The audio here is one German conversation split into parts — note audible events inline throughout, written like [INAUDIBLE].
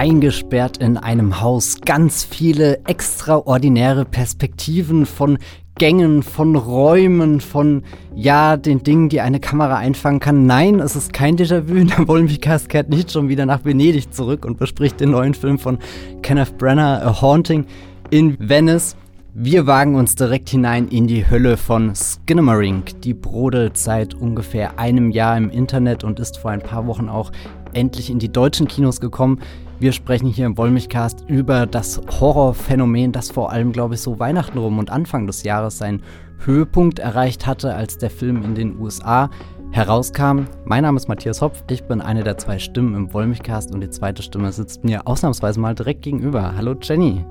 eingesperrt in einem Haus. Ganz viele extraordinäre Perspektiven von Gängen, von Räumen, von, ja, den Dingen, die eine Kamera einfangen kann. Nein, es ist kein Déjà-vu. [LAUGHS] Wollmich-Cast kehrt nicht schon wieder nach Venedig zurück und bespricht den neuen Film von Kenneth Brenner, A Haunting in Venice. Wir wagen uns direkt hinein in die Hölle von Skinamarink. Die brodelt seit ungefähr einem Jahr im Internet und ist vor ein paar Wochen auch endlich in die deutschen Kinos gekommen. Wir sprechen hier im Wollmilchcast über das Horrorphänomen, das vor allem, glaube ich, so Weihnachten rum und Anfang des Jahres seinen Höhepunkt erreicht hatte, als der Film in den USA herauskam. Mein Name ist Matthias Hopf, ich bin eine der zwei Stimmen im Wollmilchcast und die zweite Stimme sitzt mir ausnahmsweise mal direkt gegenüber. Hallo Jenny.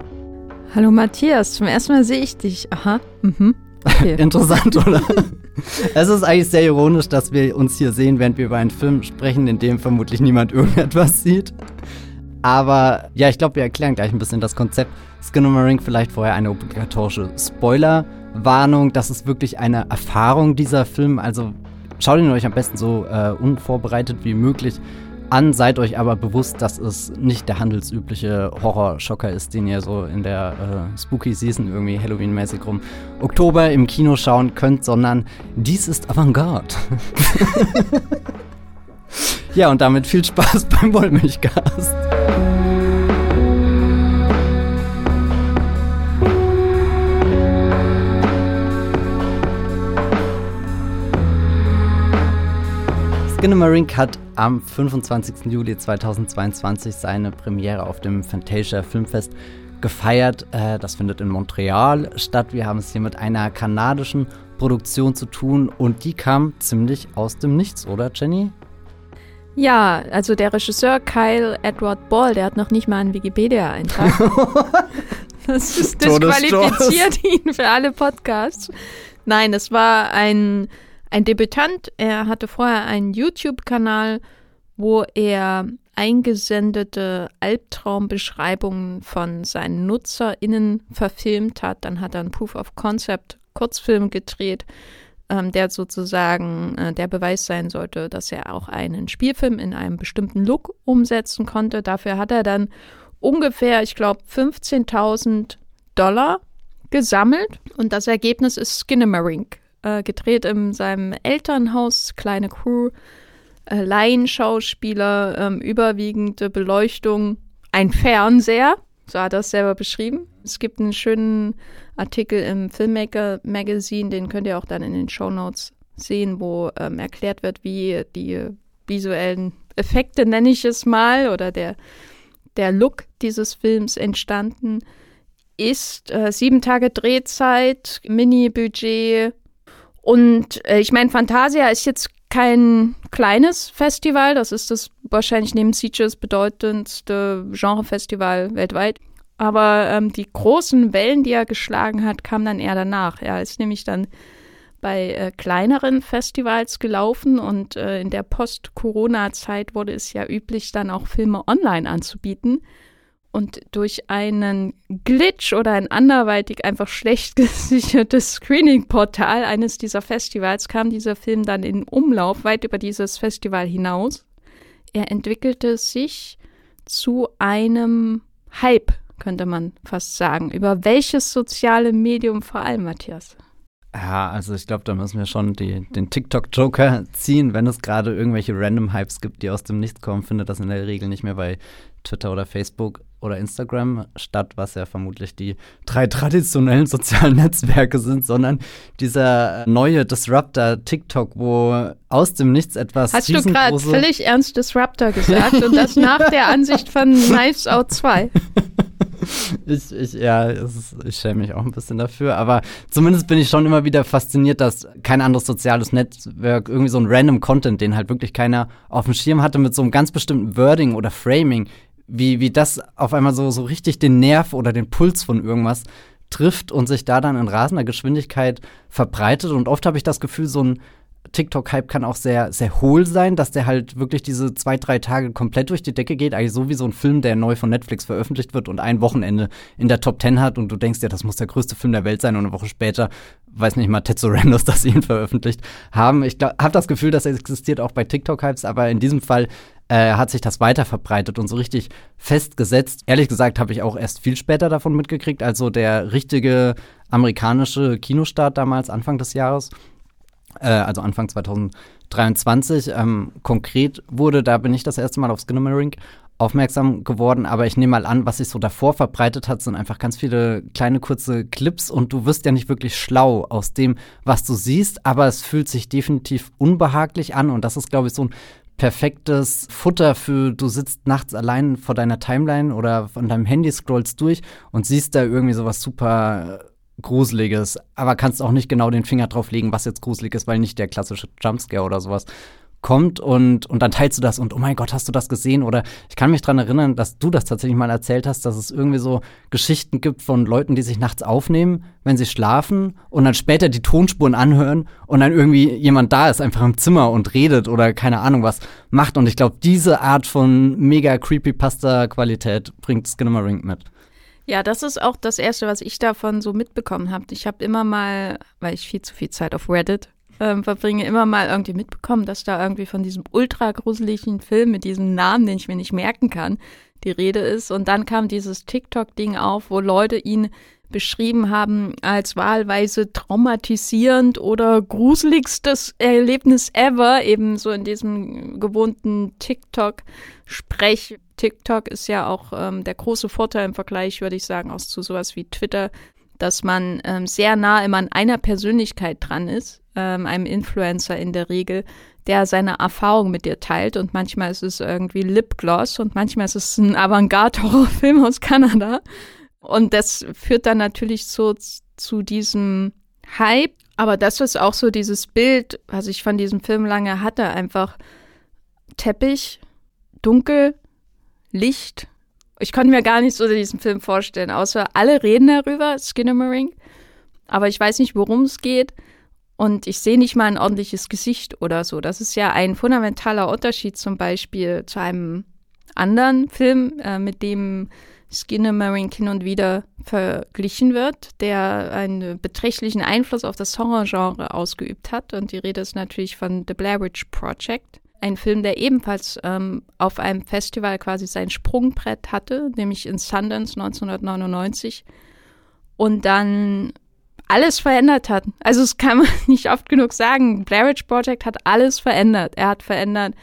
Hallo Matthias, zum ersten Mal sehe ich dich. Aha, mhm. Okay. [LAUGHS] Interessant, oder? es ist eigentlich sehr ironisch, dass wir uns hier sehen, während wir über einen Film sprechen, in dem vermutlich niemand irgendetwas sieht. Aber ja, ich glaube, wir erklären gleich ein bisschen das Konzept. Skinamarink vielleicht vorher eine obligatorische Spoiler-Warnung. Das ist wirklich eine Erfahrung dieser Film. Also schaut ihn euch am besten so äh, unvorbereitet wie möglich an. Seid euch aber bewusst, dass es nicht der handelsübliche Horrorschocker ist, den ihr so in der äh, Spooky Season irgendwie Halloween-mäßig rum Oktober im Kino schauen könnt, sondern dies ist Avantgarde. [LAUGHS] ja, und damit viel Spaß [LAUGHS] beim Wollmilchcast. Skinamarink hat am 25. Juli 2022 seine Premiere auf dem Fantasia Filmfest gefeiert. Äh, das findet in Montreal statt. Wir haben es hier mit einer kanadischen Produktion zu tun und die kam ziemlich aus dem Nichts, oder Jenny? Ja, also der Regisseur Kyle Edward Ball, der hat noch nicht mal einen Wikipedia-Eintrag. [LAUGHS] das ist disqualifiziert ihn für alle Podcasts. Nein, es war ein ein Debütant. Er hatte vorher einen YouTube-Kanal, wo er eingesendete Albtraumbeschreibungen von seinen NutzerInnen verfilmt hat. Dann hat er einen Proof of Concept Kurzfilm gedreht, ähm, der sozusagen äh, der Beweis sein sollte, dass er auch einen Spielfilm in einem bestimmten Look umsetzen konnte. Dafür hat er dann ungefähr, ich glaube, 15.000 Dollar gesammelt und das Ergebnis ist Skinamarink äh, gedreht in seinem Elternhaus, kleine Crew, äh, Laienschauspieler, ähm, überwiegende Beleuchtung, ein Fernseher, so hat er es selber beschrieben. Es gibt einen schönen Artikel im Filmmaker Magazine, den könnt ihr auch dann in den Show Notes sehen, wo ähm, erklärt wird, wie die visuellen Effekte, nenne ich es mal, oder der, der Look dieses Films entstanden ist. Äh, sieben Tage Drehzeit, Mini-Budget, und äh, ich meine, Fantasia ist jetzt kein kleines Festival, das ist das wahrscheinlich neben Sieges bedeutendste Genrefestival weltweit. Aber ähm, die großen Wellen, die er geschlagen hat, kamen dann eher danach. Er ist nämlich dann bei äh, kleineren Festivals gelaufen und äh, in der Post-Corona-Zeit wurde es ja üblich, dann auch Filme online anzubieten. Und durch einen Glitch oder ein anderweitig einfach schlecht [LAUGHS] gesichertes Screening-Portal eines dieser Festivals kam dieser Film dann in Umlauf weit über dieses Festival hinaus. Er entwickelte sich zu einem Hype, könnte man fast sagen. Über welches soziale Medium vor allem, Matthias? Ja, also ich glaube, da müssen wir schon die, den TikTok-Joker ziehen. Wenn es gerade irgendwelche Random-Hypes gibt, die aus dem Nichts kommen, findet das in der Regel nicht mehr bei Twitter oder Facebook oder Instagram statt, was ja vermutlich die drei traditionellen [LAUGHS] sozialen Netzwerke sind, sondern dieser neue Disruptor TikTok, wo aus dem Nichts etwas Hast du gerade völlig ernst Disruptor gesagt und das nach der Ansicht von Knives Out 2? [LAUGHS] ich, ich, ja, ist, ich schäme mich auch ein bisschen dafür, aber zumindest bin ich schon immer wieder fasziniert, dass kein anderes soziales Netzwerk irgendwie so ein random Content, den halt wirklich keiner auf dem Schirm hatte, mit so einem ganz bestimmten Wording oder Framing wie, wie das auf einmal so, so richtig den Nerv oder den Puls von irgendwas trifft und sich da dann in rasender Geschwindigkeit verbreitet. Und oft habe ich das Gefühl, so ein TikTok-Hype kann auch sehr, sehr hohl sein, dass der halt wirklich diese zwei, drei Tage komplett durch die Decke geht. Eigentlich so wie so ein Film, der neu von Netflix veröffentlicht wird und ein Wochenende in der Top Ten hat und du denkst ja, das muss der größte Film der Welt sein und eine Woche später, weiß nicht mal, Tetsu Randos, [LAUGHS] dass sie ihn veröffentlicht haben. Ich habe das Gefühl, das existiert auch bei TikTok-Hypes, aber in diesem Fall äh, hat sich das weiter verbreitet und so richtig festgesetzt. Ehrlich gesagt habe ich auch erst viel später davon mitgekriegt, also der richtige amerikanische Kinostart damals, Anfang des Jahres, äh, also Anfang 2023, ähm, konkret wurde, da bin ich das erste Mal auf Skinamarink aufmerksam geworden, aber ich nehme mal an, was sich so davor verbreitet hat, sind einfach ganz viele kleine kurze Clips und du wirst ja nicht wirklich schlau aus dem, was du siehst, aber es fühlt sich definitiv unbehaglich an und das ist, glaube ich, so ein perfektes Futter für, du sitzt nachts allein vor deiner Timeline oder von deinem Handy scrollst durch und siehst da irgendwie sowas super Gruseliges, aber kannst auch nicht genau den Finger drauf legen, was jetzt gruselig ist, weil nicht der klassische Jumpscare oder sowas kommt und, und dann teilst du das und oh mein Gott, hast du das gesehen? Oder ich kann mich daran erinnern, dass du das tatsächlich mal erzählt hast, dass es irgendwie so Geschichten gibt von Leuten, die sich nachts aufnehmen, wenn sie schlafen und dann später die Tonspuren anhören und dann irgendwie jemand da ist, einfach im Zimmer und redet oder keine Ahnung was macht. Und ich glaube, diese Art von mega Creepypasta-Qualität bringt Skinamarink mit. Ja, das ist auch das Erste, was ich davon so mitbekommen habe. Ich habe immer mal, weil ich viel zu viel Zeit auf Reddit ähm, verbringe, immer mal irgendwie mitbekommen, dass da irgendwie von diesem ultra gruseligen Film mit diesem Namen, den ich mir nicht merken kann, die Rede ist. Und dann kam dieses TikTok-Ding auf, wo Leute ihn beschrieben haben als wahlweise traumatisierend oder gruseligstes Erlebnis ever, eben so in diesem gewohnten TikTok-Sprech. TikTok ist ja auch ähm, der große Vorteil im Vergleich, würde ich sagen, auch zu sowas wie Twitter, dass man ähm, sehr nah immer an einer Persönlichkeit dran ist, ähm, einem Influencer in der Regel, der seine Erfahrung mit dir teilt. Und manchmal ist es irgendwie Lipgloss und manchmal ist es ein Avantgarde-Horrorfilm aus Kanada. Und das führt dann natürlich so zu diesem Hype. Aber das ist auch so dieses Bild, was ich von diesem Film lange hatte, einfach Teppich, dunkel, Licht. Ich konnte mir gar nicht so diesen Film vorstellen, außer alle reden darüber, Skinnamarink. Aber ich weiß nicht, worum es geht. Und ich sehe nicht mal ein ordentliches Gesicht oder so. Das ist ja ein fundamentaler Unterschied zum Beispiel zu einem anderen Film, äh, mit dem Skinnamarink hin und wieder verglichen wird, der einen beträchtlichen Einfluss auf das Horrorgenre ausgeübt hat. Und die Rede ist natürlich von The Blair Witch Project. Ein Film, der ebenfalls ähm, auf einem Festival quasi sein Sprungbrett hatte, nämlich in Sundance 1999. Und dann alles verändert hat. Also das kann man [LAUGHS] nicht oft genug sagen. Blair Witch Project hat alles verändert. Er hat verändert,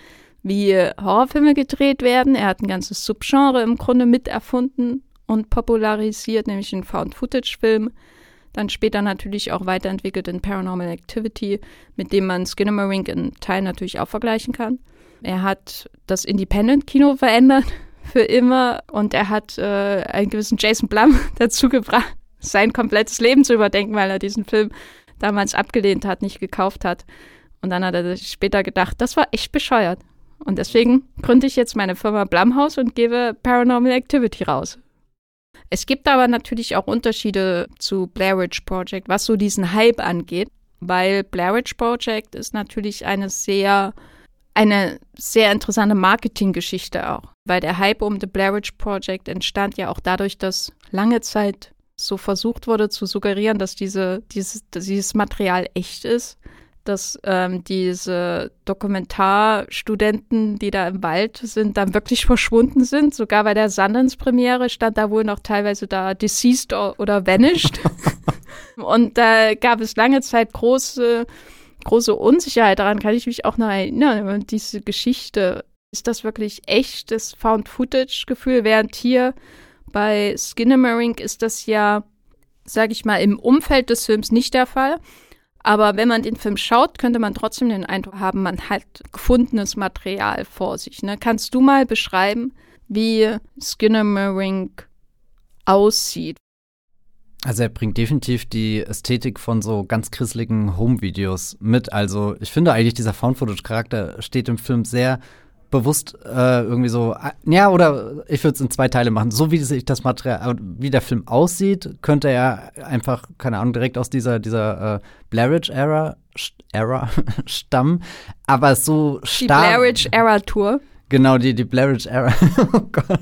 wie Horrorfilme gedreht werden. Er hat ein ganzes Subgenre im Grunde miterfunden und popularisiert, nämlich den Found-Footage-Film. Dann später natürlich auch weiterentwickelt in Paranormal Activity, mit dem man Skinnamarink in Teilen natürlich auch vergleichen kann. Er hat das Independent-Kino verändert [LAUGHS] für immer und er hat äh, einen gewissen Jason Blum [LAUGHS] dazu gebracht, sein komplettes Leben zu überdenken, weil er diesen Film damals abgelehnt hat, nicht gekauft hat. Und dann hat er sich später gedacht, das war echt bescheuert. Und deswegen gründe ich jetzt meine Firma Blumhouse und gebe Paranormal Activity raus. Es gibt aber natürlich auch Unterschiede zu Blair Witch Project, was so diesen Hype angeht, weil Blair Witch Project ist natürlich eine sehr eine sehr interessante Marketinggeschichte auch, weil der Hype um The Blair Witch Project entstand ja auch dadurch, dass lange Zeit so versucht wurde zu suggerieren, dass diese, dieses, dieses Material echt ist dass ähm, diese Dokumentarstudenten, die da im Wald sind, dann wirklich verschwunden sind. Sogar bei der Sundance-Premiere stand da wohl noch teilweise da deceased oder vanished. [LAUGHS] Und da gab es lange Zeit große, große Unsicherheit. Daran kann ich mich auch noch erinnern. Diese Geschichte, ist das wirklich echt, das Found-Footage-Gefühl? Während hier bei Skinnamarink ist das ja, sage ich mal, im Umfeld des Films nicht der Fall. Aber wenn man den Film schaut, könnte man trotzdem den Eindruck haben, man hat gefundenes Material vor sich. Ne? Kannst du mal beschreiben, wie Skinnamarink aussieht? Also er bringt definitiv die Ästhetik von so ganz christlichen Home-Videos mit. Also ich finde eigentlich, dieser Found-Footage-Charakter steht im Film sehr bewusst äh, irgendwie so, äh, ja, oder ich würde es in zwei Teile machen. So wie sich das Material, wie der Film aussieht, könnte er einfach, keine Ahnung, direkt aus dieser, dieser äh, Blair Witch Era, Era [LAUGHS] stammen. Aber so stark. Die Blair Witch Era Tour. Genau, die, die Blair Witch Era. [LAUGHS] oh Gott.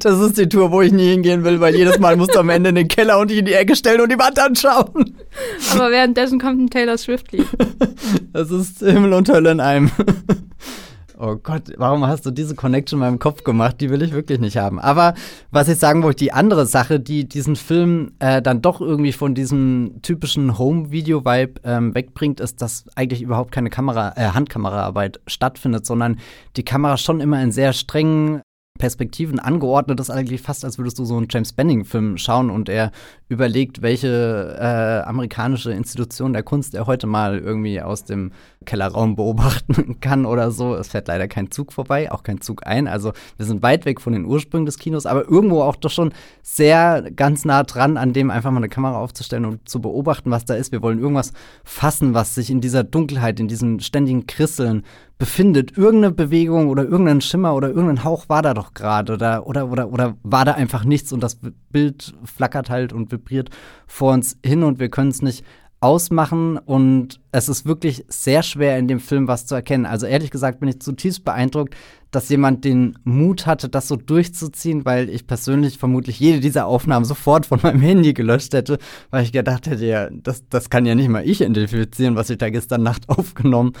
Das ist die Tour, wo ich nie hingehen will, weil jedes Mal musst du am Ende in den Keller und dich in die Ecke stellen und die Wand anschauen. [LAUGHS] Aber währenddessen kommt ein Taylor Swift-Lied. Das ist Himmel und Hölle in einem. Oh Gott, warum hast du diese Connection in meinem Kopf gemacht? Die will ich wirklich nicht haben. Aber was ich sagen wollte, die andere Sache, die diesen Film äh, dann doch irgendwie von diesem typischen Home-Video-Vibe ähm, wegbringt, ist, dass eigentlich überhaupt keine Kamera, äh, Handkameraarbeit stattfindet, sondern die Kamera schon immer in sehr strengen Perspektiven angeordnet ist eigentlich fast, als würdest du so einen James Benning-Film schauen und er überlegt, welche äh, amerikanische Institution der Kunst er heute mal irgendwie aus dem Kellerraum beobachten [LAUGHS] kann oder so. Es fährt leider kein Zug vorbei, auch kein Zug ein. Also wir sind weit weg von den Ursprüngen des Kinos, aber irgendwo auch doch schon sehr ganz nah dran, an dem einfach mal eine Kamera aufzustellen und zu beobachten, was da ist. Wir wollen irgendwas fassen, was sich in dieser Dunkelheit, in diesem ständigen Krisseln befindet. Irgendeine Bewegung oder irgendein Schimmer oder irgendein Hauch war da doch gerade oder, oder, oder, oder war da einfach nichts und das Bild flackert halt und vibriert vor uns hin und wir können es nicht ausmachen und es ist wirklich sehr schwer in dem Film was zu erkennen. Also ehrlich gesagt bin ich zutiefst beeindruckt, dass jemand den Mut hatte, das so durchzuziehen, weil ich persönlich vermutlich jede dieser Aufnahmen sofort von meinem Handy gelöscht hätte, weil ich gedacht hätte, ja, das, das kann ja nicht mal ich identifizieren, was ich da gestern Nacht [LAUGHS] aufgenommen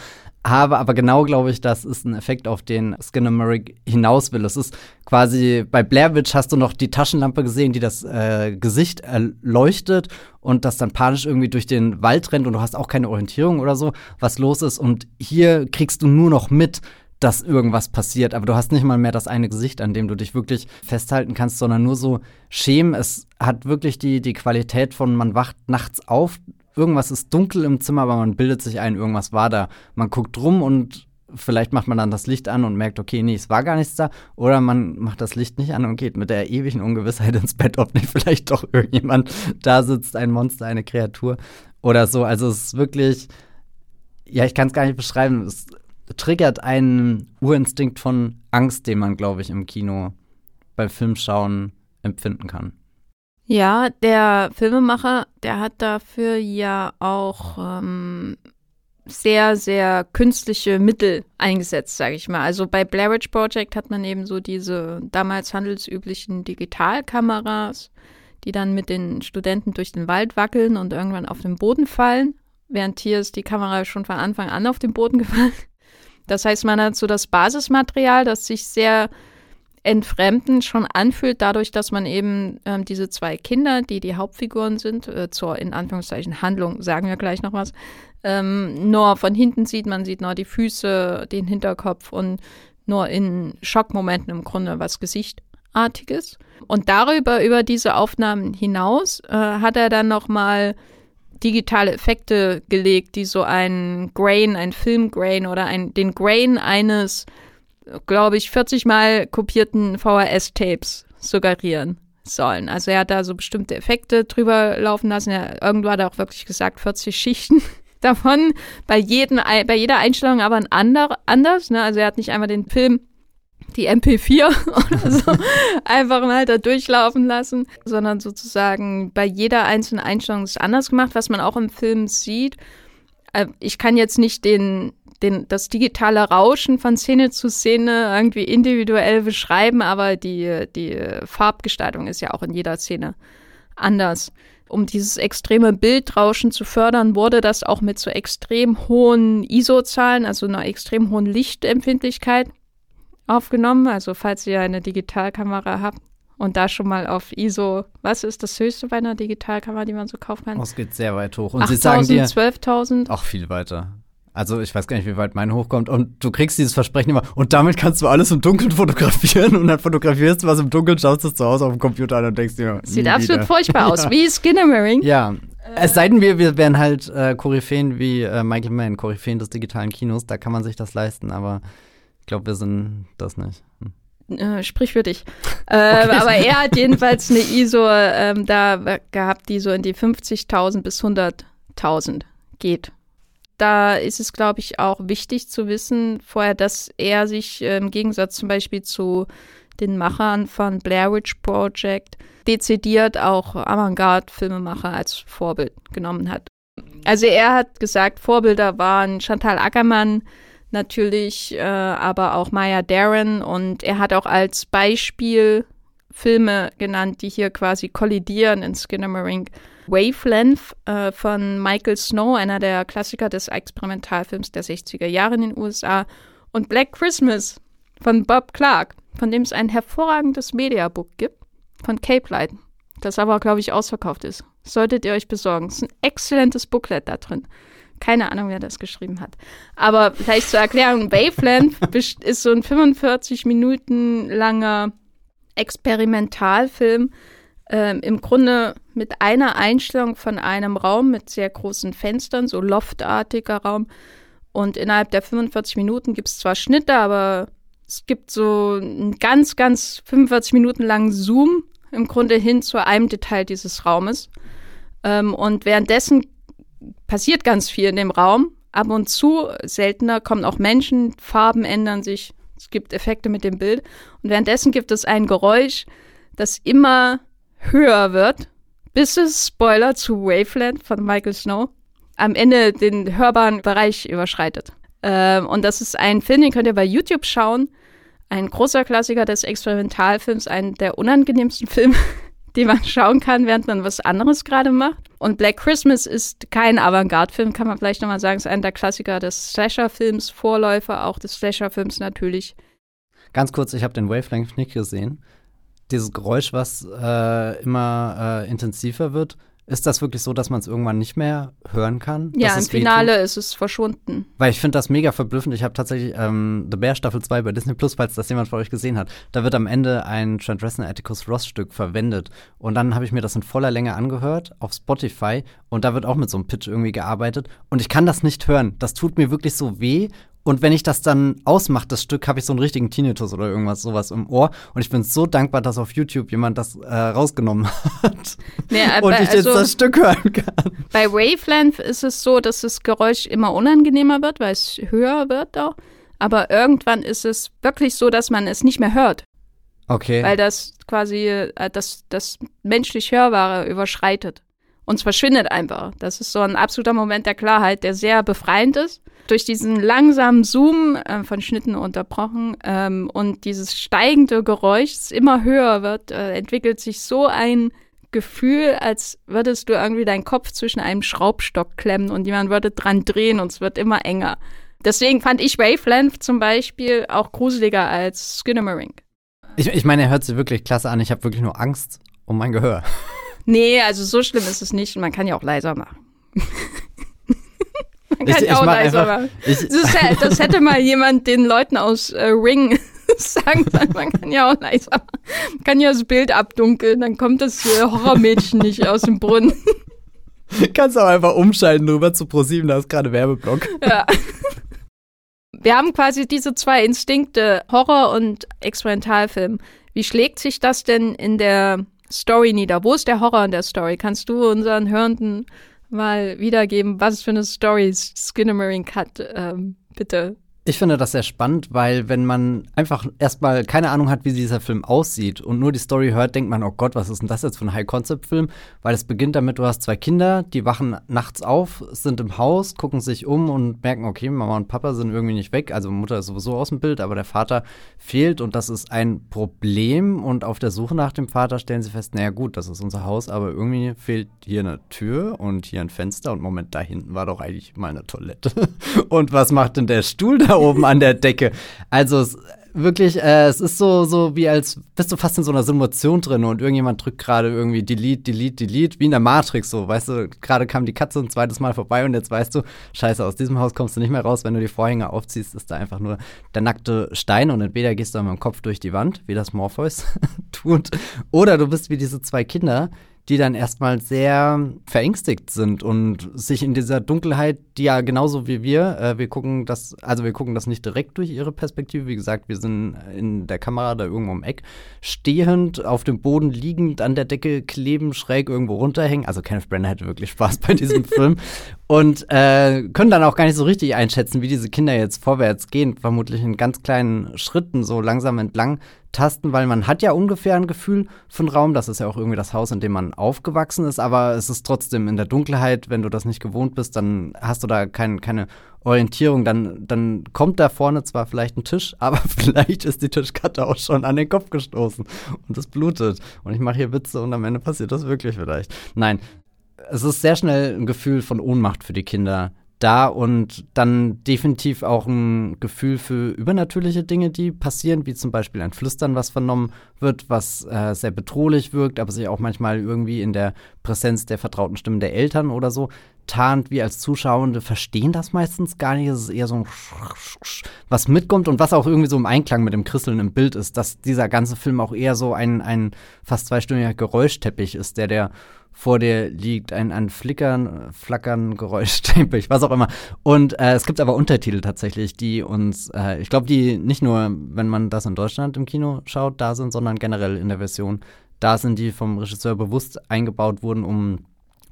habe. Aber genau glaube ich, das ist ein Effekt, auf den Skinnamarink hinaus will. Es ist quasi bei Blair Witch hast du noch die Taschenlampe gesehen, die das äh, Gesicht erleuchtet und das dann panisch irgendwie durch den Wald rennt und du hast auch keine Orientierung oder so, was los ist. Und hier kriegst du nur noch mit, dass irgendwas passiert, aber du hast nicht mal mehr das eine Gesicht, an dem du dich wirklich festhalten kannst, sondern nur so Schemen. Es hat wirklich die, die Qualität von, man wacht nachts auf, irgendwas ist dunkel im Zimmer, aber man bildet sich ein, irgendwas war da. Man guckt rum und vielleicht macht man dann das Licht an und merkt, okay, nee, es war gar nichts da. Oder man macht das Licht nicht an und geht mit der ewigen Ungewissheit ins Bett, ob nicht vielleicht doch irgendjemand da sitzt, ein Monster, eine Kreatur oder so. Also es ist wirklich, ja, ich kann es gar nicht beschreiben. Es triggert einen Urinstinkt von Angst, den man, glaube ich, im Kino bei Filmschauen empfinden kann. Ja, der Filmemacher, der hat dafür ja auch ähm, sehr, sehr künstliche Mittel eingesetzt, sage ich mal. Also bei Blair Witch Project hat man eben so diese damals handelsüblichen Digitalkameras, die dann mit den Studenten durch den Wald wackeln und irgendwann auf den Boden fallen. Während hier ist die Kamera schon von Anfang an auf den Boden [LAUGHS] gefallen. Das heißt, man hat so das Basismaterial, das sich sehr entfremdend schon anfühlt, dadurch, dass man eben ähm, diese zwei Kinder, die die Hauptfiguren sind, äh, zur in Anführungszeichen Handlung, sagen wir gleich noch was, ähm, nur von hinten sieht, man sieht nur die Füße, den Hinterkopf und nur in Schockmomenten im Grunde was Gesichtartiges. Und darüber, über diese Aufnahmen hinaus, äh, hat er dann nochmal digitale Effekte gelegt, die so ein Grain, ein Filmgrain oder ein, den Grain eines, glaube ich, 40 mal kopierten VHS-Tapes suggerieren sollen. Also er hat da so bestimmte Effekte drüber laufen lassen. Er, irgendwo hat er auch wirklich gesagt, 40 Schichten [LAUGHS] davon. Bei, jeden, bei jeder Einstellung aber ein ander, anders. Ne? Also er hat nicht einmal den Film die MP4 [LAUGHS] oder so [LAUGHS] einfach mal da durchlaufen lassen, sondern sozusagen bei jeder einzelnen Einstellung ist anders gemacht, was man auch im Film sieht. Äh, ich kann jetzt nicht den, den, das digitale Rauschen von Szene zu Szene irgendwie individuell beschreiben, aber die, die Farbgestaltung ist ja auch in jeder Szene anders. Um dieses extreme Bildrauschen zu fördern, wurde das auch mit so extrem hohen ISO-Zahlen, also einer extrem hohen Lichtempfindlichkeit aufgenommen. Also falls ihr eine Digitalkamera habt und da schon mal auf ISO, was ist das höchste bei einer Digitalkamera, die man so kaufen kann? Oh, es geht sehr weit hoch. Und sie sagen dir 12.000. Auch viel weiter. Also ich weiß gar nicht, wie weit mein hochkommt. Und du kriegst dieses Versprechen immer. Und damit kannst du alles im Dunkeln [LAUGHS] fotografieren. Und dann fotografierst du was im Dunkeln, schaust es zu Hause auf dem Computer an und denkst dir, Sieht absolut wieder. furchtbar aus. [LAUGHS] ja. Wie Skinnamarink. Ja. Äh. Es sei denn, wir, wir wären halt äh, Koryphäen wie äh, Michael Mann, Koryphäen des digitalen Kinos. Da kann man sich das leisten. Aber ich glaube, wir sind das nicht. Hm. Äh, sprich für dich. [LAUGHS] Äh, okay. Aber er hat jedenfalls eine ISO ähm, da gehabt, die so in die 50.000 bis 100.000 geht. Da ist es, glaube ich, auch wichtig zu wissen vorher, dass er sich äh, im Gegensatz zum Beispiel zu den Machern von Blair Witch Project dezidiert auch Avantgarde-Filmemacher als Vorbild genommen hat. Also er hat gesagt, Vorbilder waren Chantal Ackermann, natürlich, äh, aber auch Maya Darren. Und er hat auch als Beispiel Filme genannt, die hier quasi kollidieren in Skinnamarink. Wavelength äh, von Michael Snow, einer der Klassiker des Experimentalfilms der 60er Jahre in den USA. Und Black Christmas von Bob Clark, von dem es ein hervorragendes Mediabook gibt, von Cape Light, das aber, glaube ich, ausverkauft ist. Solltet ihr euch besorgen. Es ist ein exzellentes Booklet da drin. Keine Ahnung, wer das geschrieben hat. Aber vielleicht zur Erklärung, Waveland [LAUGHS] ist so ein 45 Minuten langer Experimentalfilm, ähm, im Grunde mit einer Einstellung von einem Raum mit sehr großen Fenstern, so loftartiger Raum. Und innerhalb der 45 Minuten gibt es zwar Schnitte, aber es gibt so einen ganz, ganz 45 Minuten langen Zoom im Grunde hin zu einem Detail dieses Raumes. Ähm, und währenddessen passiert ganz viel in dem Raum. Ab und zu, seltener, kommen auch Menschen, Farben ändern sich, es gibt Effekte mit dem Bild. Und währenddessen gibt es ein Geräusch, das immer höher wird, bis es, Spoiler zu Waveland von Michael Snow, am Ende den hörbaren Bereich überschreitet. Ähm, und das ist ein Film, den könnt ihr bei YouTube schauen. Ein großer Klassiker des Experimentalfilms, ein der unangenehmsten Filme, [LAUGHS] die man [LAUGHS] schauen kann, während man was anderes gerade macht. Und Black Christmas ist kein Avantgarde-Film, kann man vielleicht nochmal sagen. Es ist einer der Klassiker des Slasher-Films, Vorläufer auch des Slasher-Films natürlich. Ganz kurz, ich habe den Wavelength nicht gesehen. Dieses Geräusch, was äh, immer äh, intensiver wird, ist das wirklich so, dass man es irgendwann nicht mehr hören kann? Ja, im Finale ist es verschwunden. Weil ich finde das mega verblüffend. Ich habe tatsächlich ähm, The Bear Staffel 2 bei Disney Plus, falls das jemand von euch gesehen hat. Da wird am Ende ein Trent Reznor Atticus Ross Stück verwendet. Und dann habe ich mir das in voller Länge angehört auf Spotify. Und da wird auch mit so einem Pitch irgendwie gearbeitet. Und ich kann das nicht hören. Das tut mir wirklich so weh. Und wenn ich das dann ausmache, das Stück, habe ich so einen richtigen Tinnitus oder irgendwas sowas im Ohr. Und ich bin so dankbar, dass auf YouTube jemand das äh, rausgenommen [LAUGHS] hat. Nee, und ich also, jetzt das Stück hören kann. Bei Wavelength ist es so, dass das Geräusch immer unangenehmer wird, weil es höher wird auch. Aber irgendwann ist es wirklich so, dass man es nicht mehr hört. Okay. Weil das quasi äh, das, das menschlich Hörbare überschreitet. Und es verschwindet einfach. Das ist so ein absoluter Moment der Klarheit, der sehr befreiend ist durch diesen langsamen Zoom äh, von Schnitten unterbrochen ähm, und dieses steigende Geräusch, das immer höher wird, äh, entwickelt sich so ein Gefühl, als würdest du irgendwie deinen Kopf zwischen einem Schraubstock klemmen und jemand würde dran drehen und es wird immer enger. Deswegen fand ich Wavelength zum Beispiel auch gruseliger als Skinamarink. Ich, ich meine, er hört sich wirklich klasse an. Ich habe wirklich nur Angst um mein Gehör. Nee, also so schlimm ist es nicht. Man kann ja auch leiser machen. [LAUGHS] Man kann ich, auch ich leiser einfach, machen. Das, das, hätte mal jemand den Leuten aus äh, Ring [LAUGHS] sagen sollen. Man kann ja auch leiser machen. Man kann ja das Bild abdunkeln, dann kommt das äh, Horrormädchen nicht aus dem Brunnen. [LAUGHS] Kannst auch einfach umschalten rüber zu ProSieben, da ist gerade Werbeblock. Ja. Wir haben quasi diese zwei Instinkte, Horror und Experimentalfilm. Wie schlägt sich das denn in der Story nieder? Wo ist der Horror in der Story? Kannst du unseren Hörenden mal wiedergeben, was für eine Story Skinnamarink hat, ähm, bitte ich finde das sehr spannend, weil wenn man einfach erstmal keine Ahnung hat, wie dieser Film aussieht und nur die Story hört, denkt man, oh Gott, was ist denn das jetzt für ein High-Concept-Film? Weil es beginnt damit, du hast zwei Kinder, die wachen nachts auf, sind im Haus, gucken sich um und merken, okay, Mama und Papa sind irgendwie nicht weg. Also Mutter ist sowieso aus dem Bild, aber der Vater fehlt und das ist ein Problem. Und auf der Suche nach dem Vater stellen sie fest, naja gut, das ist unser Haus, aber irgendwie fehlt hier eine Tür und hier ein Fenster und Moment, da hinten war doch eigentlich mal eine Toilette. [LAUGHS] und was macht denn der Stuhl da oben an der Decke. Also es, wirklich, äh, es ist so, so wie als bist du fast in so einer Simulation drin und irgendjemand drückt gerade irgendwie Delete, Delete, Delete, wie in der Matrix so, weißt du, gerade kam die Katze ein zweites Mal vorbei und jetzt weißt du, scheiße, aus diesem Haus kommst du nicht mehr raus, wenn du die Vorhänge aufziehst, ist da einfach nur der nackte Stein und entweder gehst du mit dem Kopf durch die Wand, wie das Morpheus [LAUGHS] tut, oder du bist wie diese zwei Kinder, die dann erstmal sehr verängstigt sind und sich in dieser Dunkelheit, die ja genauso wie wir, äh, wir gucken das, also wir gucken das nicht direkt durch ihre Perspektive. Wie gesagt, wir sind in der Kamera da irgendwo im Eck, stehend, auf dem Boden liegend, an der Decke kleben, schräg irgendwo runterhängen. Also Kenneth Brenner hätte wirklich Spaß bei diesem [LAUGHS] Film. Und äh, können dann auch gar nicht so richtig einschätzen, wie diese Kinder jetzt vorwärts gehen. Vermutlich in ganz kleinen Schritten so langsam entlang tasten, weil man hat ja ungefähr ein Gefühl von Raum. Das ist ja auch irgendwie das Haus, in dem man aufgewachsen ist, aber es ist trotzdem in der Dunkelheit, wenn du das nicht gewohnt bist, dann hast du da kein, keine Orientierung. Dann, dann kommt da vorne zwar vielleicht ein Tisch, [LAUGHS] aber vielleicht ist die Tischkarte auch schon an den Kopf gestoßen und es blutet. Und ich mache hier Witze und am Ende passiert das wirklich vielleicht. Nein, es ist sehr schnell ein Gefühl von Ohnmacht für die Kinder da und dann definitiv auch ein Gefühl für übernatürliche Dinge, die passieren, wie zum Beispiel ein Flüstern, was vernommen wird, was äh, sehr bedrohlich wirkt, aber sich auch manchmal irgendwie in der Präsenz der vertrauten Stimmen der Eltern oder so tarnt. Wir als Zuschauende verstehen das meistens gar nicht. Es ist eher so ein [LAUGHS] was mitkommt und was auch irgendwie so im Einklang mit dem Krisseln im Bild ist, dass dieser ganze Film auch eher so ein, ein fast zweistündiger Geräuschteppich ist, der der vor dir liegt, ein, ein Flickern, Flackern, Geräuschteppich, was auch immer. Und äh, es gibt aber Untertitel tatsächlich, die uns, äh, ich glaube, die nicht nur, wenn man das in Deutschland im Kino schaut, da sind, sondern generell in der Version da sind, die vom Regisseur bewusst eingebaut wurden, um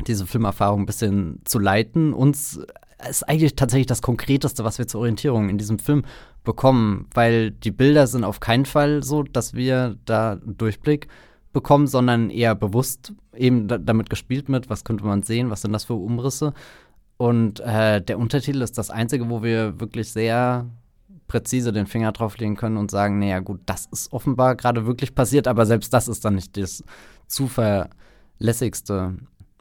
diese Filmerfahrung ein bisschen zu leiten. Uns ist eigentlich tatsächlich das Konkreteste, was wir zur Orientierung in diesem Film bekommen, weil die Bilder sind auf keinen Fall so, dass wir da Durchblick bekommen, sondern eher bewusst eben da, damit gespielt mit, was könnte man sehen, was sind das für Umrisse. Und äh, der Untertitel ist das Einzige, wo wir wirklich sehr präzise den Finger drauflegen können und sagen, naja gut, das ist offenbar gerade wirklich passiert, aber selbst das ist dann nicht das zuverlässigste.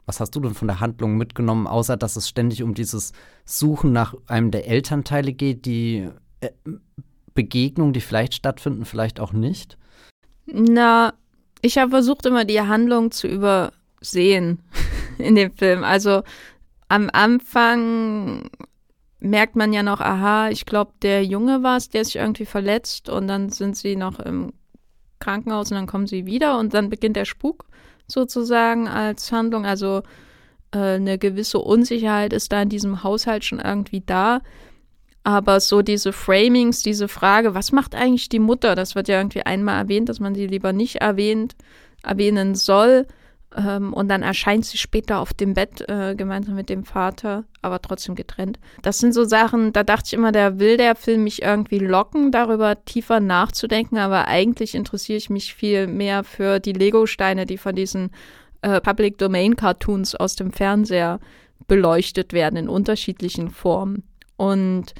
Was hast du denn von der Handlung mitgenommen, außer dass es ständig um dieses Suchen nach einem der Elternteile geht, die äh, Begegnung, die vielleicht stattfinden, vielleicht auch nicht? Na, ich habe versucht, immer die Handlung zu übersehen [LAUGHS] in dem Film. Also am Anfang merkt man ja noch, aha, ich glaube, der Junge war es, der sich irgendwie verletzt und dann sind sie noch im Krankenhaus und dann kommen sie wieder und dann beginnt der Spuk sozusagen als Handlung. Also äh, eine gewisse Unsicherheit ist da in diesem Haushalt schon irgendwie da. Aber so diese Framings, diese Frage, was macht eigentlich die Mutter? Das wird ja irgendwie einmal erwähnt, dass man sie lieber nicht erwähnt, erwähnen soll. Ähm, und dann erscheint sie später auf dem Bett äh, gemeinsam mit dem Vater, aber trotzdem getrennt. Das sind so Sachen, da dachte ich immer, der will der Film mich irgendwie locken, darüber tiefer nachzudenken, aber eigentlich interessiere ich mich viel mehr für die Lego-Steine, die von diesen äh, Public Domain Cartoons aus dem Fernseher beleuchtet werden in unterschiedlichen Formen. Und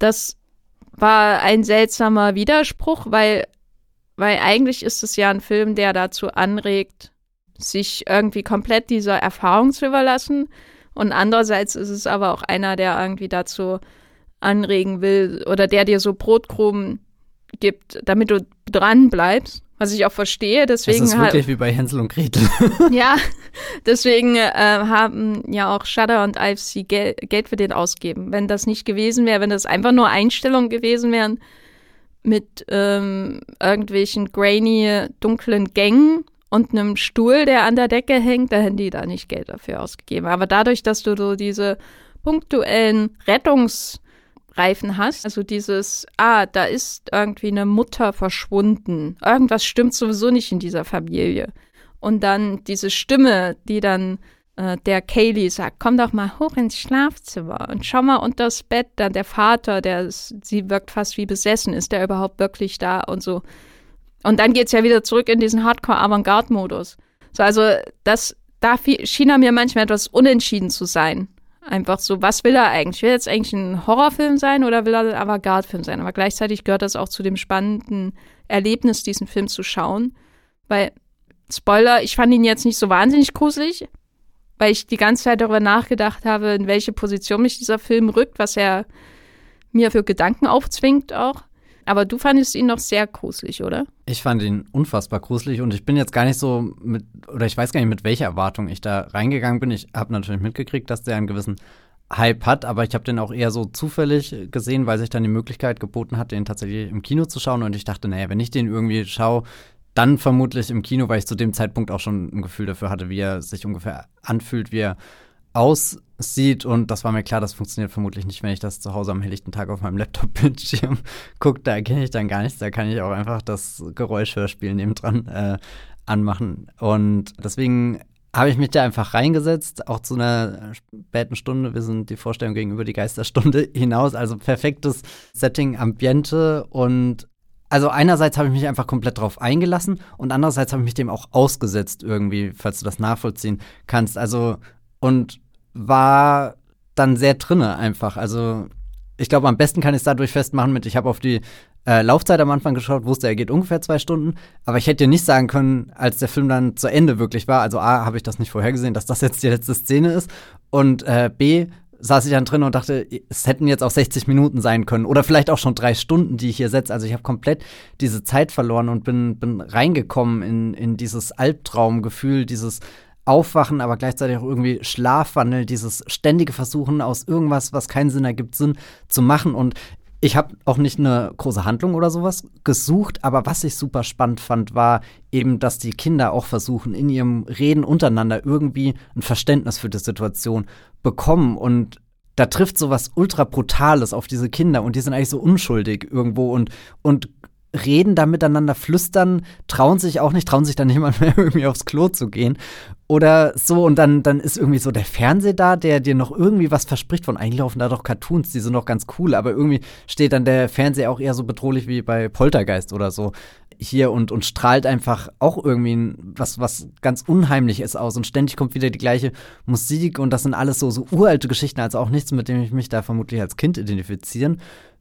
das war ein seltsamer Widerspruch, weil, weil eigentlich ist es ja ein Film, der dazu anregt, sich irgendwie komplett dieser Erfahrung zu überlassen. Und andererseits ist es aber auch einer, der irgendwie dazu anregen will oder der dir so Brotkrumen gibt, damit du dran bleibst was ich auch verstehe. Deswegen das ist wirklich wie bei Hänsel und Gretel. [LAUGHS] ja, deswegen äh, haben ja auch Shudder und IFC Gel Geld für den ausgeben. Wenn das nicht gewesen wäre, wenn das einfach nur Einstellungen gewesen wären mit ähm, irgendwelchen grainy, dunklen Gängen und einem Stuhl, der an der Decke hängt, da hätten die da nicht Geld dafür ausgegeben. Aber dadurch, dass du so diese punktuellen Rettungs- Reifen hast. Also dieses, ah, da ist irgendwie eine Mutter verschwunden. Irgendwas stimmt sowieso nicht in dieser Familie. Und dann diese Stimme, die dann äh, der Kaylee sagt, komm doch mal hoch ins Schlafzimmer und schau mal unter das Bett. Dann der Vater, der ist, sie wirkt fast wie besessen, ist der überhaupt wirklich da und so. Und dann geht es ja wieder zurück in diesen Hardcore-Avantgarde-Modus. So, also das, da schien er mir manchmal etwas unentschieden zu sein. Einfach so, was will er eigentlich? Will er jetzt eigentlich ein Horrorfilm sein oder will er ein Avantgarde-Film sein? Aber gleichzeitig gehört das auch zu dem spannenden Erlebnis, diesen Film zu schauen. Weil, Spoiler, ich fand ihn jetzt nicht so wahnsinnig gruselig, weil ich die ganze Zeit darüber nachgedacht habe, in welche Position mich dieser Film rückt, was er mir für Gedanken aufzwingt auch. Aber du fandest ihn noch sehr gruselig, oder? Ich fand ihn unfassbar gruselig und ich bin jetzt gar nicht so mit, oder ich weiß gar nicht, mit welcher Erwartung ich da reingegangen bin. Ich habe natürlich mitgekriegt, dass der einen gewissen Hype hat, aber ich habe den auch eher so zufällig gesehen, weil sich dann die Möglichkeit geboten hat, den tatsächlich im Kino zu schauen. Und ich dachte, naja, wenn ich den irgendwie schaue, dann vermutlich im Kino, weil ich zu dem Zeitpunkt auch schon ein Gefühl dafür hatte, wie er sich ungefähr anfühlt, wie er aussieht. Und das war mir klar, das funktioniert vermutlich nicht, wenn ich das zu Hause am helllichten Tag auf meinem Laptop-Bildschirm [LAUGHS] gucke. Da erkenne ich dann gar nichts. Da kann ich auch einfach das Geräuschhörspiel nebendran äh, anmachen. Und deswegen habe ich mich da einfach reingesetzt, auch zu einer späten Stunde. Wir sind die Vorstellung gegenüber die Geisterstunde [LAUGHS] hinaus. Also perfektes Setting, Ambiente und also einerseits habe ich mich einfach komplett drauf eingelassen und andererseits habe ich mich dem auch ausgesetzt irgendwie, falls du das nachvollziehen kannst. Also und war dann sehr drinne einfach. Also ich glaube, am besten kann ich es dadurch festmachen mit, ich habe auf die äh, Laufzeit am Anfang geschaut, wusste, er geht ungefähr zwei Stunden, aber ich hätte dir nicht sagen können, als der Film dann zu Ende wirklich war, also A, habe ich das nicht vorhergesehen, dass das jetzt die letzte Szene ist und äh, B, saß ich dann drin und dachte, es hätten jetzt auch 60 Minuten sein können oder vielleicht auch schon drei Stunden, die ich hier setze. Also ich habe komplett diese Zeit verloren und bin, bin reingekommen in, in dieses Albtraumgefühl, dieses Aufwachen, aber gleichzeitig auch irgendwie Schlafwandel, dieses ständige Versuchen aus irgendwas, was keinen Sinn ergibt, Sinn zu machen. Und ich habe auch nicht eine große Handlung oder sowas gesucht, aber was ich super spannend fand, war eben, dass die Kinder auch versuchen, in ihrem Reden untereinander irgendwie ein Verständnis für die Situation bekommen. Und da trifft so was ultra Brutales auf diese Kinder und die sind eigentlich so unschuldig irgendwo und, und reden da miteinander, flüstern, trauen sich auch nicht, trauen sich dann [LAUGHS] mal mehr irgendwie aufs Klo zu gehen. Oder so, und dann, dann ist irgendwie so der Fernseher da, der dir noch irgendwie was verspricht von, eigentlich laufen da doch Cartoons, die sind doch ganz cool, aber irgendwie steht dann der Fernseher auch eher so bedrohlich wie bei Poltergeist oder so hier und, und strahlt einfach auch irgendwie was, was ganz Unheimliches aus und ständig kommt wieder die gleiche Musik und das sind alles so, so uralte Geschichten, also auch nichts, mit dem ich mich da vermutlich als Kind identifizieren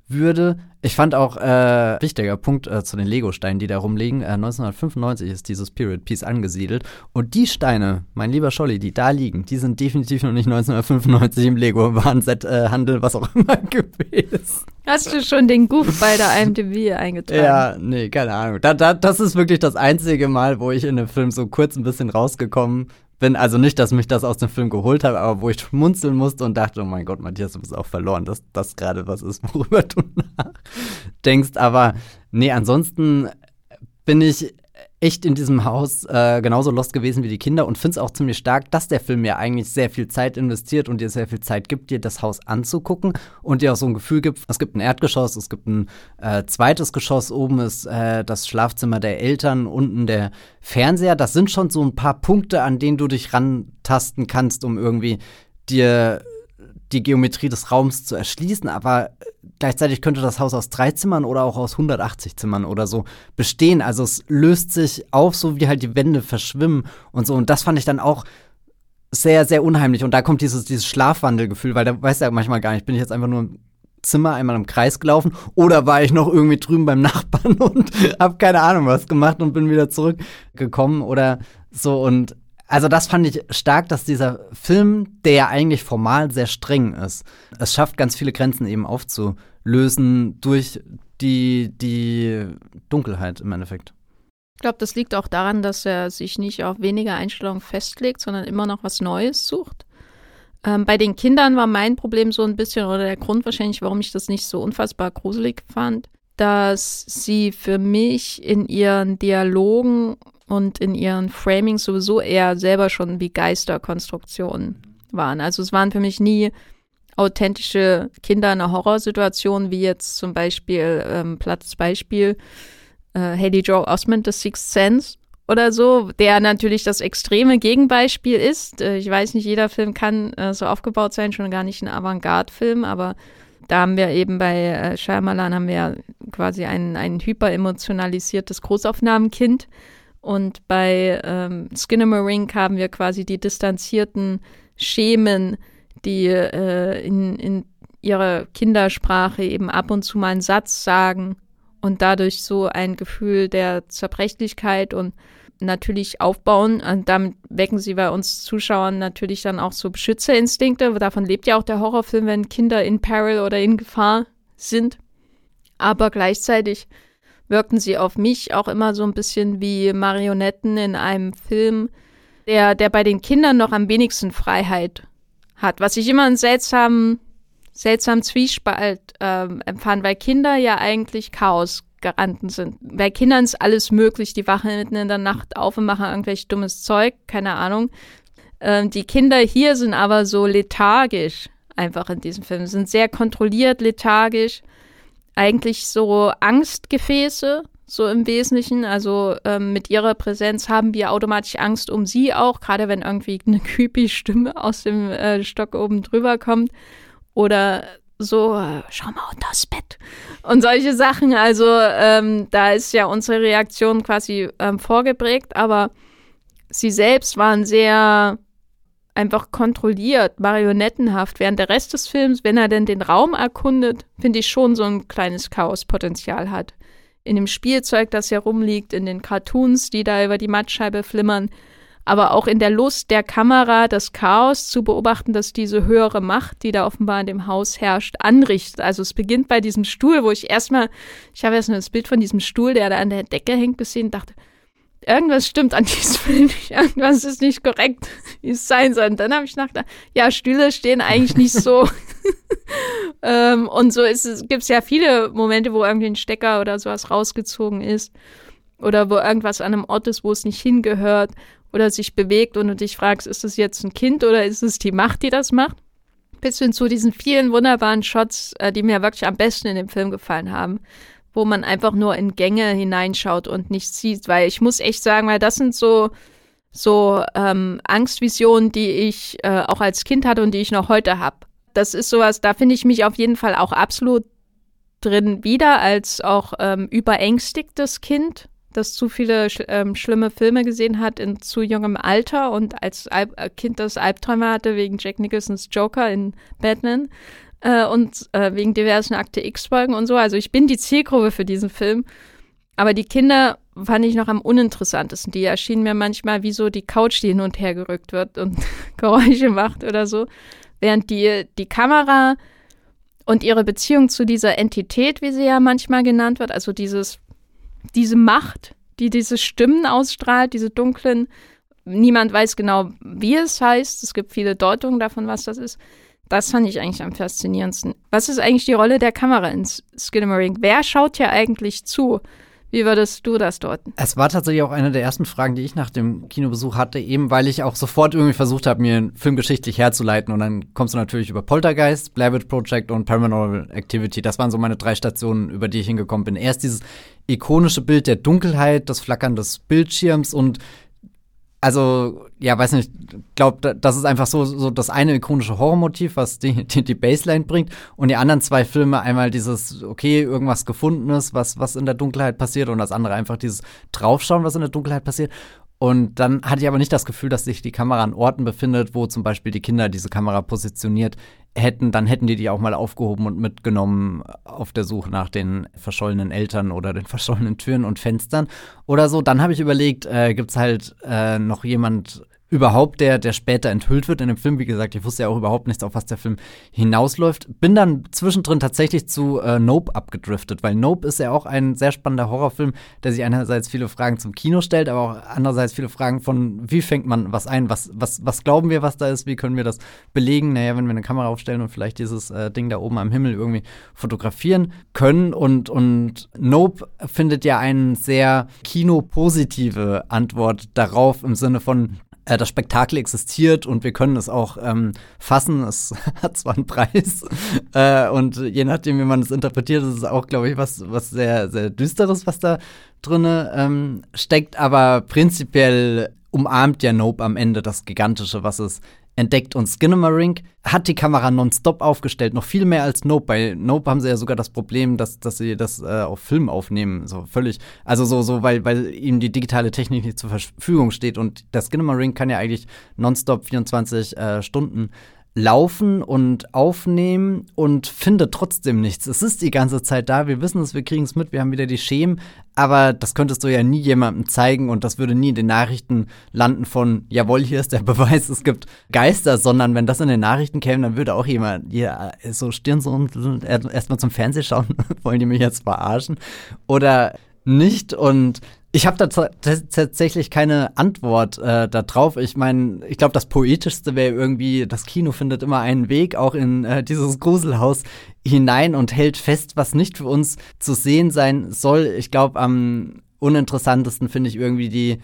würde. Ich fand auch äh, wichtiger Punkt äh, zu den Lego-Steinen, die da rumliegen. Äh, 1995 ist dieses Period Piece angesiedelt. Und die Steine, mein lieber Scholli, die da liegen, die sind definitiv noch nicht 1995 im Lego-Warenset-Handel, äh, was auch immer [LAUGHS] gewesen. Hast du schon den Goof bei der IMDb eingetragen? Ja, nee, keine Ahnung. Da, da, das ist wirklich das einzige Mal, wo ich in dem Film so kurz ein bisschen rausgekommen bin. Also nicht, dass mich das aus dem Film geholt hat, aber wo ich schmunzeln musste und dachte, oh mein Gott, Matthias, du bist auch verloren, dass das gerade was ist, [LAUGHS] worüber du nachdenkst. Aber nee, ansonsten bin ich echt in diesem Haus äh, genauso lost gewesen wie die Kinder und finde es auch ziemlich stark, dass der Film ja eigentlich sehr viel Zeit investiert und dir sehr viel Zeit gibt, dir das Haus anzugucken und dir auch so ein Gefühl gibt, es gibt ein Erdgeschoss, es gibt ein äh, zweites Geschoss, oben ist äh, das Schlafzimmer der Eltern, unten der Fernseher. Das sind schon so ein paar Punkte, an denen du dich rantasten kannst, um irgendwie dir die Geometrie des Raums zu erschließen, aber gleichzeitig könnte das Haus aus drei Zimmern oder auch aus 180 Zimmern oder so bestehen. Also es löst sich auf, so wie halt die Wände verschwimmen und so. Und das fand ich dann auch sehr, sehr unheimlich. Und da kommt dieses, dieses Schlafwandelgefühl, weil da weiß ja manchmal gar nicht, bin ich jetzt einfach nur im Zimmer einmal im Kreis gelaufen oder war ich noch irgendwie drüben beim Nachbarn [LAUGHS] und hab keine Ahnung was gemacht und bin wieder zurückgekommen oder so. Und also das fand ich stark, dass dieser Film, der ja eigentlich formal sehr streng ist, es schafft, ganz viele Grenzen eben aufzulösen durch die, die Dunkelheit im Endeffekt. Ich glaube, das liegt auch daran, dass er sich nicht auf weniger Einstellungen festlegt, sondern immer noch was Neues sucht. Ähm, bei den Kindern war mein Problem so ein bisschen, oder der Grund wahrscheinlich, warum ich das nicht so unfassbar gruselig fand, dass sie für mich in ihren Dialogen und in ihren Framings sowieso eher selber schon wie Geisterkonstruktionen waren. Also es waren für mich nie authentische Kinder in einer Horrorsituation, wie jetzt zum Beispiel ähm, Platzbeispiel äh, Haley Joe Osment, The Sixth Sense oder so, der natürlich das extreme Gegenbeispiel ist. Äh, ich weiß nicht, jeder Film kann äh, so aufgebaut sein, schon gar nicht ein Avantgarde-Film, aber da haben wir eben bei äh, Shyamalan haben wir quasi ein, ein hyperemotionalisiertes Großaufnahmenkind, und bei ähm, Skinamarink haben wir quasi die distanzierten Schemen, die äh, in, in ihrer Kindersprache eben ab und zu mal einen Satz sagen und dadurch so ein Gefühl der Zerbrechlichkeit und natürlich aufbauen. Und damit wecken sie bei uns Zuschauern natürlich dann auch so Beschützerinstinkte. Davon lebt ja auch der Horrorfilm, wenn Kinder in Peril oder in Gefahr sind. Aber gleichzeitig wirkten sie auf mich auch immer so ein bisschen wie Marionetten in einem Film, der, der bei den Kindern noch am wenigsten Freiheit hat. Was ich immer einen seltsamen, seltsamen Zwiespalt äh, empfand, weil Kinder ja eigentlich Chaosgaranten sind. Bei Kindern ist alles möglich, die wachen mitten in der Nacht auf und machen irgendwelch dummes Zeug, keine Ahnung. Ähm, die Kinder hier sind aber so lethargisch einfach in diesem Film, sind sehr kontrolliert, lethargisch eigentlich so Angstgefäße, so im Wesentlichen. Also ähm, mit ihrer Präsenz haben wir automatisch Angst um sie auch, gerade wenn irgendwie eine [LAUGHS] creepy Stimme aus dem äh, Stock oben drüber kommt. Oder so, äh, schau mal unter das Bett. Und solche Sachen. Also ähm, da ist ja unsere Reaktion quasi ähm, vorgeprägt, aber sie selbst waren sehr einfach kontrolliert, marionettenhaft, während der Rest des Films, wenn er denn den Raum erkundet, finde ich schon so ein kleines Chaospotenzial hat. In dem Spielzeug, das hier rumliegt, in den Cartoons, die da über die Mattscheibe flimmern, aber auch in der Lust der Kamera das Chaos zu beobachten, dass diese höhere Macht, die da offenbar in dem Haus herrscht, anrichtet. Also es beginnt bei diesem Stuhl, wo ich erstmal, ich habe erst mal das Bild von diesem Stuhl, der da an der Decke hängt, gesehen dachte, irgendwas stimmt an diesem [LAUGHS] Film nicht, irgendwas ist nicht korrekt, wie es sein soll. Und dann habe ich gedacht, ja, Stühle stehen eigentlich nicht so. [LAUGHS] ähm, und so ist es, gibt es ja viele Momente, wo irgendwie ein Stecker oder sowas rausgezogen ist. Oder wo irgendwas an einem Ort ist, wo es nicht hingehört oder sich bewegt und du dich fragst, ist das jetzt ein Kind oder ist es die Macht, die das macht? Bis hin zu diesen vielen wunderbaren Shots, äh, die mir wirklich am besten in dem Film gefallen haben, wo man einfach nur in Gänge hineinschaut und nichts sieht, weil ich muss echt sagen, weil das sind so so ähm, Angstvisionen, die ich äh, auch als Kind hatte und die ich noch heute habe. Das ist sowas, da finde ich mich auf jeden Fall auch absolut drin wieder als auch ähm, überängstigtes Kind das zu viele sch ähm, schlimme Filme gesehen hat in zu jungem Alter und als Alb äh, Kind das Albträume hatte wegen Jack Nicholsons Joker in Batman äh, und äh, wegen diversen Akte X-Folgen und so. Also ich bin die Zielgruppe für diesen Film. Aber die Kinder fand ich noch am uninteressantesten. Die erschienen mir manchmal wie so die Couch, die hin und her gerückt wird und [LAUGHS] Geräusche macht oder so. Während die, die Kamera und ihre Beziehung zu dieser Entität, wie sie ja manchmal genannt wird, also dieses diese Macht, die diese Stimmen ausstrahlt, diese dunklen, niemand weiß genau, wie es heißt. Es gibt viele Deutungen davon, was das ist. Das fand ich eigentlich am faszinierendsten. Was ist eigentlich die Rolle der Kamera in Skinamarink? Wer schaut hier eigentlich zu? Wie würdest du das deuten? Es war tatsächlich auch eine der ersten Fragen, die ich nach dem Kinobesuch hatte, eben weil ich auch sofort irgendwie versucht habe, mir einen Film geschichtlich herzuleiten. Und dann kommst du natürlich über Poltergeist, Blair Witch Project und Paranormal Activity. Das waren so meine drei Stationen, über die ich hingekommen bin. Erst dieses ikonische Bild der Dunkelheit, das Flackern des Bildschirms und also, ja, weiß nicht, glaube, das ist einfach so, so das eine ikonische Horrormotiv, was die, [LAUGHS] die, die Baseline bringt. Und die anderen zwei Filme einmal dieses, okay, irgendwas Gefundenes, was, was in der Dunkelheit passiert, und das andere einfach dieses Draufschauen, was in der Dunkelheit passiert. Und dann hatte ich aber nicht das Gefühl, dass sich die Kamera an Orten befindet, wo zum Beispiel die Kinder diese Kamera positioniert hätten, dann hätten die die auch mal aufgehoben und mitgenommen auf der Suche nach den verschollenen Eltern oder den [LAUGHS] verschollenen Türen und Fenstern oder so. Dann habe ich überlegt, äh, gibt es halt äh, noch jemand überhaupt, der, der später enthüllt wird in dem Film. Wie gesagt, ich wusste ja auch überhaupt nicht, auf was der Film hinausläuft. Bin dann zwischendrin tatsächlich zu äh, Nope abgedriftet, weil Nope ist ja auch ein sehr spannender Horrorfilm, der sich einerseits viele Fragen zum Kino stellt, aber auch andererseits viele Fragen von, wie fängt man was ein, was, was, was glauben wir, was da ist, wie können wir das belegen, naja, wenn wir eine Kamera aufstellen und vielleicht dieses äh, Ding da oben am Himmel irgendwie fotografieren können. Und, und Nope findet ja eine sehr kinopositive Antwort darauf im Sinne von, äh, das Spektakel existiert und wir können es auch ähm, fassen. Es [LAUGHS] hat zwar einen Preis äh, und je nachdem, wie man es interpretiert, ist es auch, glaube ich, was, was sehr, sehr Düsteres, was da drin ähm, steckt. Aber prinzipiell umarmt ja Nope am Ende das Gigantische, was es entdeckt und Skinamarink hat die Kamera nonstop aufgestellt, noch viel mehr als Nope. Bei Nope haben sie ja sogar das Problem, dass, dass sie das äh, auf Film aufnehmen, so völlig, also so, so, weil, weil ihnen die digitale Technik nicht zur Verfügung steht und der Skinamarink kann ja eigentlich nonstop 24 äh, Stunden laufen und aufnehmen und finde trotzdem nichts. Es ist die ganze Zeit da, wir wissen es, wir kriegen es mit, wir haben wieder die Schemen, aber das könntest du ja nie jemandem zeigen und das würde nie in den Nachrichten landen von, jawohl, hier ist der [LAUGHS] Beweis, es gibt Geister, sondern wenn das in den Nachrichten käme, dann würde auch jemand, ja, so Stirn so erstmal zum Fernsehen schauen, [LAUGHS] wollen die mich jetzt verarschen? Oder nicht? Und ich habe da tatsächlich keine Antwort äh, darauf. Ich meine, ich glaube, das Poetischste wäre irgendwie, das Kino findet immer einen Weg auch in äh, dieses Gruselhaus hinein und hält fest, was nicht für uns zu sehen sein soll. Ich glaube, am uninteressantesten finde ich irgendwie die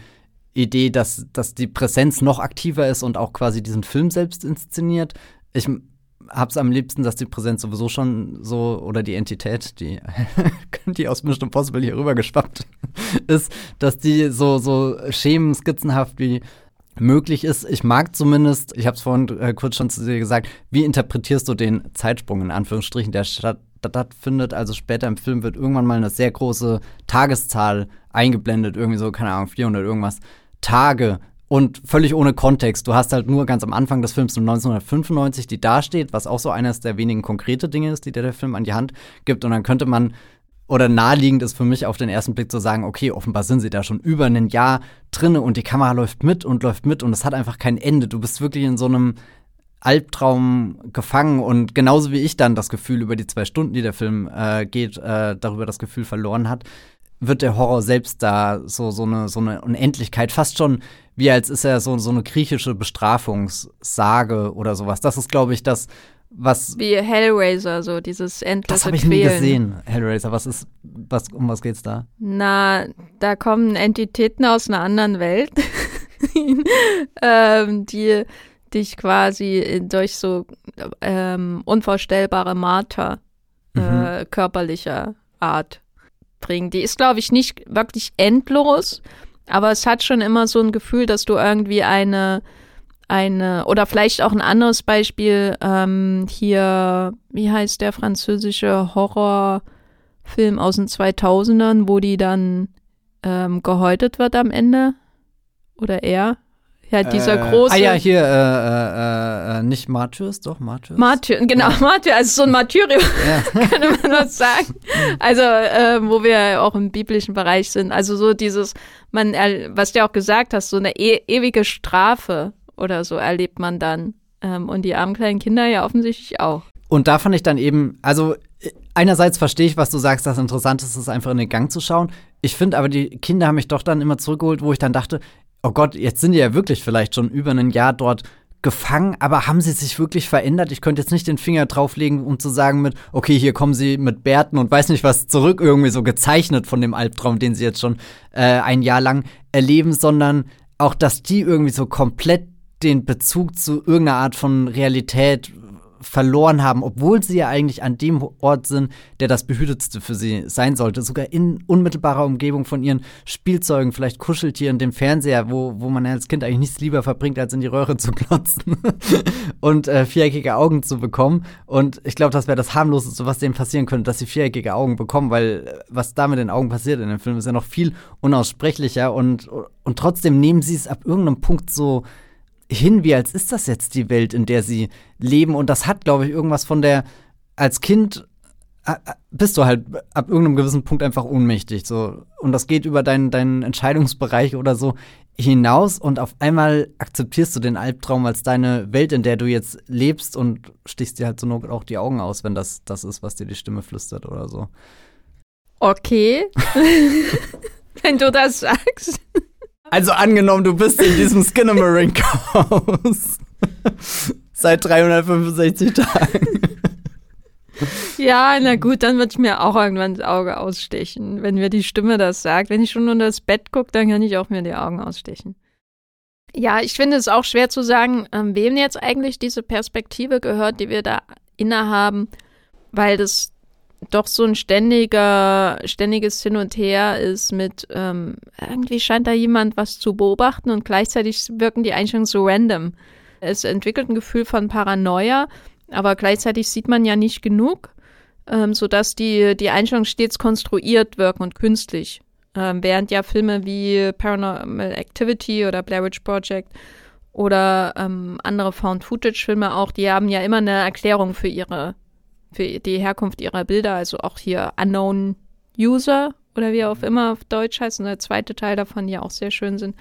Idee, dass, dass die Präsenz noch aktiver ist und auch quasi diesen Film selbst inszeniert. Ich hab's am liebsten, dass die Präsenz sowieso schon so, oder die Entität, die, [LAUGHS] die aus Mission Impossible hier rüber [LAUGHS] ist, dass die so, so schemenskizzenhaft wie möglich ist. Ich mag zumindest, ich habe es vorhin äh, kurz schon zu dir gesagt, wie interpretierst du den Zeitsprung in Anführungsstrichen, der stattfindet? Also später im Film wird irgendwann mal eine sehr große Tageszahl eingeblendet, irgendwie so, keine Ahnung, 400 irgendwas Tage und völlig ohne Kontext. Du hast halt nur ganz am Anfang des Films 1995, die dasteht, was auch so eines der wenigen konkrete Dinge ist, die dir der Film an die Hand gibt. Und dann könnte man oder naheliegend ist für mich auf den ersten Blick zu sagen, okay, offenbar sind sie da schon über ein Jahr drinne und die Kamera läuft mit und läuft mit und es hat einfach kein Ende. Du bist wirklich in so einem Albtraum gefangen und genauso wie ich dann das Gefühl über die zwei Stunden, die der Film äh, geht, äh, darüber das Gefühl verloren hat, wird der Horror selbst da so, so, eine, so eine Unendlichkeit, fast schon wie als ist er so, so eine griechische Bestrafungssage oder sowas. Das ist, glaube ich, das, was. Wie Hellraiser, so dieses endlose Das habe ich nie gesehen, Hellraiser. Was ist, was, um was geht's da? Na, da kommen Entitäten aus einer anderen Welt, [LAUGHS] ähm, die dich quasi durch so ähm, unvorstellbare Marter äh, mhm. körperlicher Art bringen. Die ist, glaube ich, nicht wirklich endlos, aber es hat schon immer so ein Gefühl, dass du irgendwie eine eine, oder vielleicht auch ein anderes Beispiel, ähm, hier, wie heißt der französische Horrorfilm aus den 2000ern, wo die dann ähm, gehäutet wird am Ende? Oder er? Ja, dieser äh, große. Ah ja, hier, äh, äh, äh nicht Martyrs, doch, Martyrs. Martyr, genau, ja. Martyr, also so ein Martyrium, [LAUGHS] ja. [LAUGHS] könnte man was sagen. Also, äh, wo wir auch im biblischen Bereich sind. Also so dieses, man, was du auch gesagt hast, so eine e ewige Strafe oder so erlebt man dann. Ähm, und die armen kleinen Kinder ja offensichtlich auch. Und da fand ich dann eben, also einerseits verstehe ich, was du sagst, dass interessant ist, es einfach in den Gang zu schauen. Ich finde aber, die Kinder haben mich doch dann immer zurückgeholt, wo ich dann dachte, oh Gott, jetzt sind die ja wirklich vielleicht schon über ein Jahr dort gefangen, aber haben sie sich wirklich verändert? Ich könnte jetzt nicht den Finger drauflegen, um zu sagen mit, okay, hier kommen sie mit Bärten und weiß nicht was zurück, irgendwie so gezeichnet von dem Albtraum, den sie jetzt schon äh, ein Jahr lang erleben, sondern auch, dass die irgendwie so komplett den Bezug zu irgendeiner Art von Realität verloren haben, obwohl sie ja eigentlich an dem Ort sind, der das behütetste für sie sein sollte. Sogar in unmittelbarer Umgebung von ihren Spielzeugen, vielleicht Kuscheltieren, dem Fernseher, wo, wo man als Kind eigentlich nichts lieber verbringt, als in die Röhre zu klotzen [LAUGHS] und äh, viereckige Augen zu bekommen. Und ich glaube, das wäre das harmloseste, was denen passieren könnte, dass sie viereckige Augen bekommen, weil äh, was da mit den Augen passiert in dem Film ist ja noch viel unaussprechlicher und, und trotzdem nehmen sie es ab irgendeinem Punkt so hin, wie als ist das jetzt die Welt, in der sie leben. Und das hat, glaube ich, irgendwas von der, als Kind bist du halt ab irgendeinem gewissen Punkt einfach ohnmächtig. So. Und das geht über deinen, deinen Entscheidungsbereich oder so hinaus und auf einmal akzeptierst du den Albtraum als deine Welt, in der du jetzt lebst und stichst dir halt so auch die Augen aus, wenn das das ist, was dir die Stimme flüstert oder so. Okay. [LAUGHS] wenn du das sagst. Also angenommen, du bist in diesem Skinamarink-Haus. [LAUGHS] Seit 365 Tagen. Ja, na gut, dann wird ich mir auch irgendwann das Auge ausstechen, wenn mir die Stimme das sagt. Wenn ich schon unter das Bett gucke, dann kann ich auch mir die Augen ausstechen. Ja, ich finde es auch schwer zu sagen, ähm, wem jetzt eigentlich diese Perspektive gehört, die wir da innehaben, weil das doch so ein ständiger, ständiges Hin und Her ist mit, ähm, irgendwie scheint da jemand was zu beobachten und gleichzeitig wirken die Einstellungen so random. Es entwickelt ein Gefühl von Paranoia, aber gleichzeitig sieht man ja nicht genug, ähm, sodass die, die Einstellungen stets konstruiert wirken und künstlich. Ähm, während ja Filme wie Paranormal Activity oder Blair Witch Project oder ähm, andere Found-Footage-Filme auch, die haben ja immer eine Erklärung für ihre für die Herkunft ihrer Bilder, also auch hier Unknown User oder wie auch immer auf Deutsch heißt und der zweite Teil davon ja auch sehr schön sind.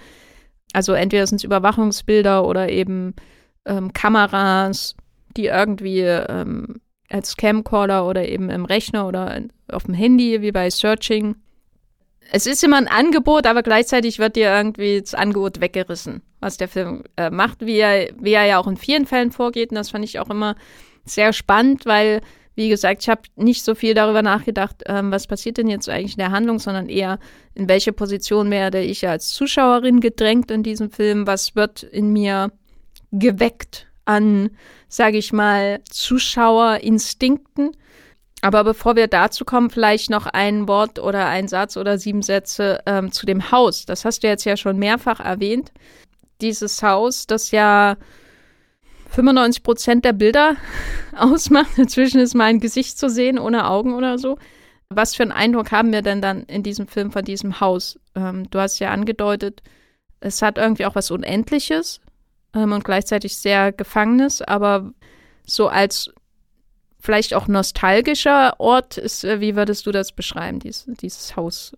Also entweder sind es Überwachungsbilder oder eben ähm, Kameras, die irgendwie ähm, als Camcorder oder eben im Rechner oder auf dem Handy, wie bei Searching. Es ist immer ein Angebot, aber gleichzeitig wird dir irgendwie das Angebot weggerissen, was der Film äh, macht, wie er, wie er ja auch in vielen Fällen vorgeht. Und das fand ich auch immer sehr spannend, weil wie gesagt, ich habe nicht so viel darüber nachgedacht, ähm, was passiert denn jetzt eigentlich in der Handlung, sondern eher, in welche Position werde ich als Zuschauerin gedrängt in diesem Film, was wird in mir geweckt an, sage ich mal, Zuschauerinstinkten. Aber bevor wir dazu kommen, vielleicht noch ein Wort oder ein Satz oder sieben Sätze ähm, zu dem Haus. Das hast du jetzt ja schon mehrfach erwähnt. Dieses Haus, das ja 95 Prozent der Bilder [LAUGHS] ausmacht. Dazwischen ist mein Gesicht zu sehen, ohne Augen oder so. Was für einen Eindruck haben wir denn dann in diesem Film von diesem Haus? Ähm, du hast ja angedeutet, es hat irgendwie auch was Unendliches ähm, und gleichzeitig sehr Gefangenes, aber so als vielleicht auch nostalgischer Ort ist. Äh, wie würdest du das beschreiben, dies, dieses Haus?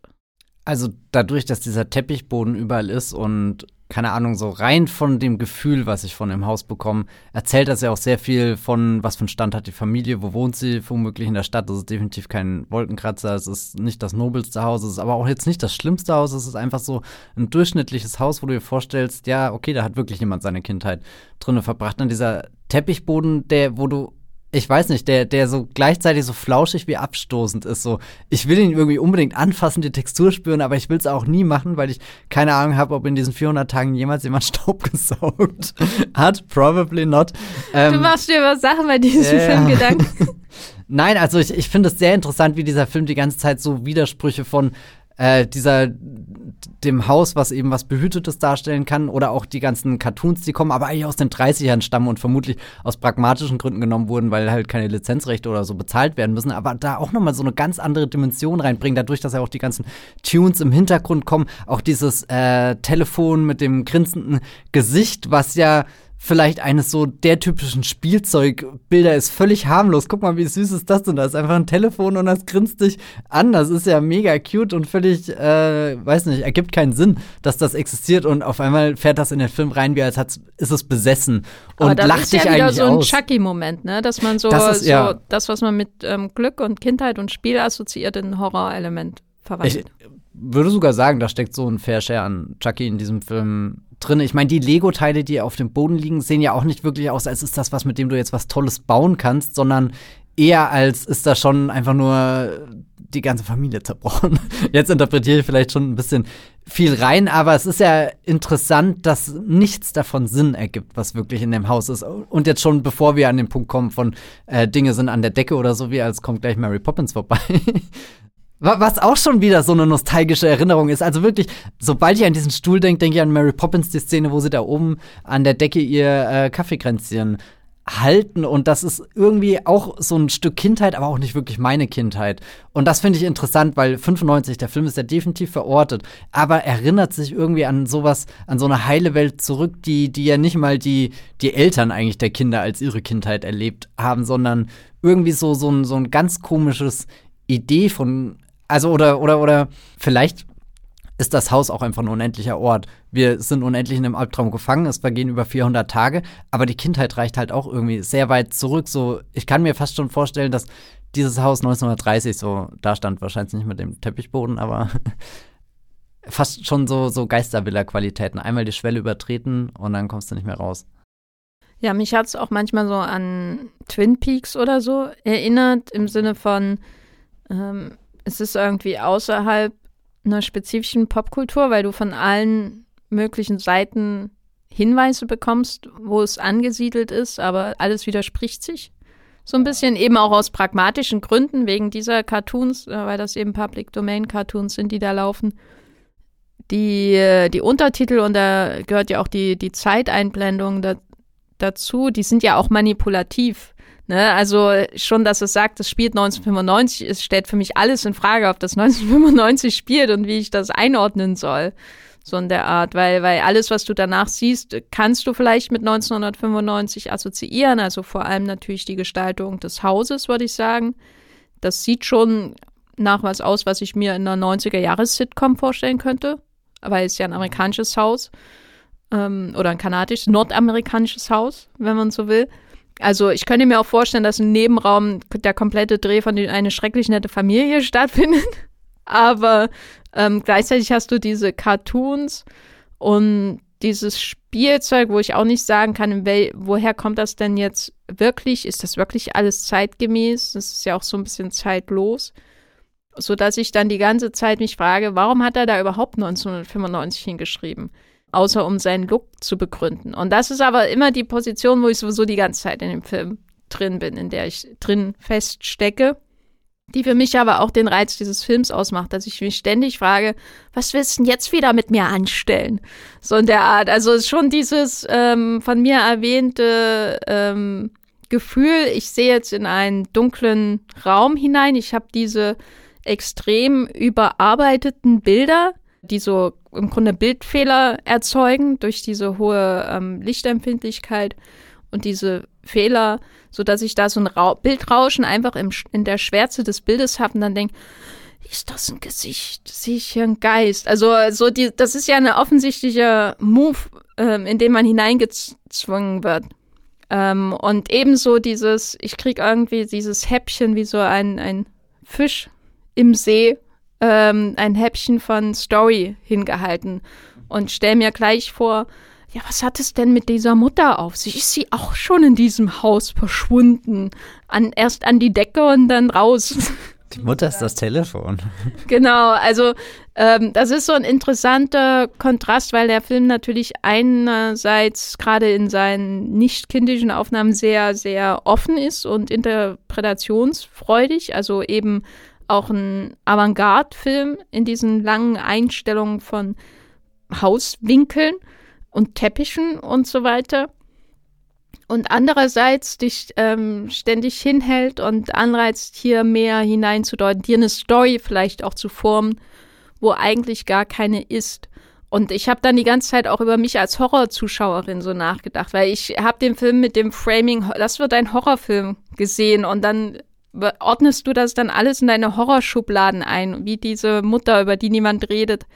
Also dadurch, dass dieser Teppichboden überall ist und keine Ahnung, so rein von dem Gefühl, was ich von dem Haus bekomme, erzählt das ja auch sehr viel von, was für einen Stand hat die Familie, wo wohnt sie, womöglich in der Stadt. Das ist definitiv kein Wolkenkratzer, es ist nicht das nobelste Haus, es ist aber auch jetzt nicht das schlimmste Haus, es ist einfach so ein durchschnittliches Haus, wo du dir vorstellst, ja, okay, da hat wirklich jemand seine Kindheit drinne verbracht. Und dieser Teppichboden, der, wo du ich weiß nicht, der, der so gleichzeitig so flauschig wie abstoßend ist. So, ich will ihn irgendwie unbedingt anfassen, die Textur spüren, aber ich will es auch nie machen, weil ich keine Ahnung habe, ob in diesen 400 Tagen jemals jemand [LAUGHS] Staub gesaugt hat. Probably not. Ähm, du machst dir über Sachen bei diesem yeah. Film Gedanken. [LAUGHS] Nein, also ich, ich finde es sehr interessant, wie dieser Film die ganze Zeit so Widersprüche von äh, dieser dem Haus, was eben was Behütetes darstellen kann, oder auch die ganzen Cartoons, die kommen, aber eigentlich aus den 30ern stammen und vermutlich aus pragmatischen Gründen genommen wurden, weil halt keine Lizenzrechte oder so bezahlt werden müssen, aber da auch nochmal so eine ganz andere Dimension reinbringen, dadurch, dass ja auch die ganzen Tunes im Hintergrund kommen, auch dieses äh, Telefon mit dem grinsenden Gesicht, was ja vielleicht eines so der typischen Spielzeugbilder ist völlig harmlos. Guck mal, wie süß ist das denn? Da ist einfach ein Telefon und das grinst dich an. Das ist ja mega cute und völlig, äh, weiß nicht, ergibt keinen Sinn, dass das existiert und auf einmal fährt das in den Film rein, wie als ist es besessen und Aber das lacht ist dich ja wieder so ein Chucky-Moment, ne? Dass man so das, ist, so ja. das was man mit ähm, Glück und Kindheit und Spiel assoziiert, in ein Horrorelement verwandelt. Ich würde sogar sagen, da steckt so ein Fair Share an Chucky in diesem Film drin. Ich meine, die Lego-Teile, die auf dem Boden liegen, sehen ja auch nicht wirklich aus, als ist das was, mit dem du jetzt was Tolles bauen kannst, sondern eher als ist da schon einfach nur die ganze Familie [LAUGHS] zerbrochen. Jetzt interpretiere ich vielleicht schon ein bisschen viel rein, aber es ist ja interessant, dass nichts davon Sinn ergibt, was wirklich in dem Haus ist. Und jetzt schon, bevor wir an den Punkt kommen von äh, Dinge sind an der Decke oder so, wie als kommt gleich Mary Poppins vorbei. [LAUGHS] Was auch schon wieder so eine nostalgische Erinnerung ist. Also wirklich, sobald ich an diesen Stuhl denke, denke ich an Mary Poppins, die Szene, wo sie da oben an der Decke ihr äh, Kaffeekränzchen halten. Und das ist irgendwie auch so ein Stück Kindheit, aber auch nicht wirklich meine Kindheit. Und das finde ich interessant, weil 95, der Film ist ja definitiv verortet, aber erinnert sich irgendwie an sowas, an so eine heile Welt zurück, die, die ja nicht mal die, die Eltern eigentlich der Kinder als ihre Kindheit erlebt haben, sondern irgendwie so, so, ein, so ein ganz komisches Idee von also oder oder oder vielleicht ist das Haus auch einfach ein unendlicher Ort. Wir sind unendlich in einem Albtraum gefangen, es vergehen über 400 Tage, aber die Kindheit reicht halt auch irgendwie sehr weit zurück. So, ich kann mir fast schon vorstellen, dass dieses Haus 1930 so da stand, wahrscheinlich nicht mit dem Teppichboden, aber [LAUGHS] fast schon so, so Geistervilla-Qualitäten. Einmal die Schwelle übertreten und dann kommst du nicht mehr raus. Ja, mich hat es auch manchmal so an Twin Peaks oder so erinnert, im Sinne von, ähm, es ist irgendwie außerhalb einer spezifischen Popkultur, weil du von allen möglichen Seiten Hinweise bekommst, wo es angesiedelt ist, aber alles widerspricht sich. So ein bisschen eben auch aus pragmatischen Gründen, wegen dieser Cartoons, äh, weil das eben Public Domain Cartoons sind, die da laufen. Die, äh, die Untertitel und da gehört ja auch die, die Zeiteinblendung da, dazu, die sind ja auch manipulativ. Ne, also schon, dass es sagt, es spielt 1995, es stellt für mich alles in Frage, ob das [LAUGHS] 1995 spielt und wie ich das einordnen soll. So in der Art, weil, weil alles, was du danach siehst, kannst du vielleicht mit 1995 assoziieren. Also vor allem natürlich die Gestaltung des Hauses, würde ich sagen. Das sieht schon nach was aus, was ich mir in einer 90er-Jahres-Sitcom vorstellen könnte, weil es ja ein amerikanisches Haus ähm, oder ein kanadisches, nordamerikanisches Haus, wenn man so will. Also ich könnte mir auch vorstellen, dass im Nebenraum der komplette Dreh von eine schrecklich nette Familie [LAUGHS] stattfindet. Aber ähm, gleichzeitig hast du diese Cartoons und dieses Spielzeug, wo ich auch nicht sagen kann, woher kommt das denn jetzt wirklich? Ist das wirklich alles zeitgemäß? Das ist ja auch so ein bisschen zeitlos. Sodass ich dann die ganze Zeit mich frage, warum hat er da überhaupt 1995 hingeschrieben? Außer um seinen Look zu begründen. Und das ist aber immer die Position, wo ich sowieso die ganze Zeit in dem Film drin bin, in der ich drin feststecke, die für mich aber auch den Reiz dieses Films ausmacht, dass ich mich ständig frage, was willst du denn jetzt wieder mit mir anstellen? So in der Art. Also ist schon dieses ähm, von mir erwähnte ähm, Gefühl, ich sehe jetzt in einen dunklen Raum hinein, ich habe diese extrem überarbeiteten Bilder, die so im Grunde Bildfehler erzeugen durch diese hohe ähm, Lichtempfindlichkeit. und diese Fehler, so dass ich da so ein Ra Bildrauschen einfach im, in der Schwärze des Bildes habe und dann denke, ist das ein Gesicht? Sehe ich hier einen Geist? Also so die, das ist ja ein offensichtlicher Move, ähm, in den man hineingezwungen wird. Ähm, und ebenso dieses, ich kriege irgendwie dieses Häppchen wie so ein, ein Fisch im See, ähm, ein Häppchen von Story hingehalten und stell mir gleich vor, ja, was hat es denn mit dieser Mutter auf sich? Ist sie auch schon in diesem Haus verschwunden? An, erst an die Decke und dann raus. [LAUGHS] Die Mutter ist das Telefon. [LAUGHS] Genau, also ähm, das ist so ein interessanter Kontrast, weil der Film natürlich einerseits gerade in seinen nicht kindischen Aufnahmen sehr, sehr offen ist und interpretationsfreudig, also eben auch ein Avantgarde-Film in diesen langen Einstellungen von Hauswinkeln und Teppichen und so weiter und andererseits dich ähm, ständig hinhält und anreizt, hier mehr hineinzudeuten, dir eine Story vielleicht auch zu formen, wo eigentlich gar keine ist. Und ich habe dann die ganze Zeit auch über mich als Horrorzuschauerin so nachgedacht, weil ich habe den Film mit dem Framing, das wird ein Horrorfilm gesehen und dann ordnest du das dann alles in deine Horrorschubladen ein, wie diese Mutter, über die niemand redet.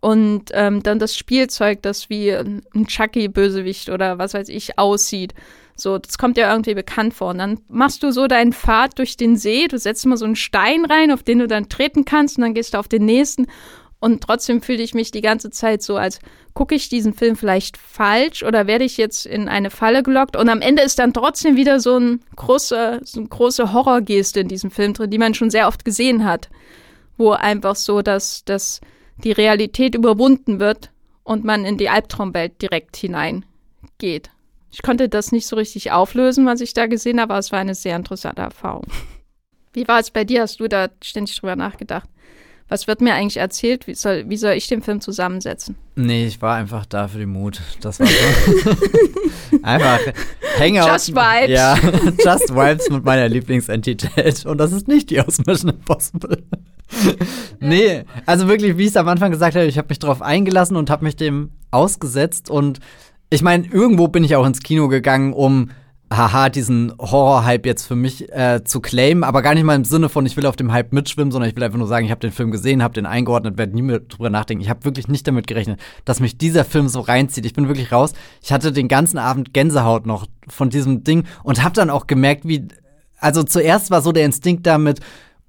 Und ähm, dann das Spielzeug, das wie ein Chucky-Bösewicht oder was weiß ich aussieht. So, das kommt ja irgendwie bekannt vor. Und dann machst du so deinen Pfad durch den See, du setzt mal so einen Stein rein, auf den du dann treten kannst und dann gehst du auf den nächsten. Und trotzdem fühle ich mich die ganze Zeit so, als gucke ich diesen Film vielleicht falsch oder werde ich jetzt in eine Falle gelockt. Und am Ende ist dann trotzdem wieder so, ein große, so eine große Horrorgeste in diesem Film drin, die man schon sehr oft gesehen hat. Wo einfach so, dass das die Realität überwunden wird und man in die Albtraumwelt direkt hineingeht. Ich konnte das nicht so richtig auflösen, was ich da gesehen habe, aber es war eine sehr interessante Erfahrung. Wie war es bei dir? Hast du da ständig drüber nachgedacht? Was wird mir eigentlich erzählt? Wie soll, wie soll ich den Film zusammensetzen? Nee, ich war einfach da für den Mut. Das war so. [LAUGHS] einfach Hangout. Just Vibes. Ja, Just Vibes mit meiner Lieblingsentität. Und das ist nicht die aus Mission Impossible. nee, also wirklich, wie ich es am Anfang gesagt habe, ich habe mich darauf eingelassen und habe mich dem ausgesetzt. Und ich meine, irgendwo bin ich auch ins Kino gegangen, um haha, diesen Horror-Hype jetzt für mich äh, zu claimen, aber gar nicht mal im Sinne von, ich will auf dem Hype mitschwimmen, sondern ich will einfach nur sagen, ich habe den Film gesehen, habe den eingeordnet, werde nie mehr drüber nachdenken. Ich habe wirklich nicht damit gerechnet, dass mich dieser Film so reinzieht. Ich bin wirklich raus. Ich hatte den ganzen Abend Gänsehaut noch von diesem Ding und habe dann auch gemerkt, wie also zuerst war so der Instinkt damit,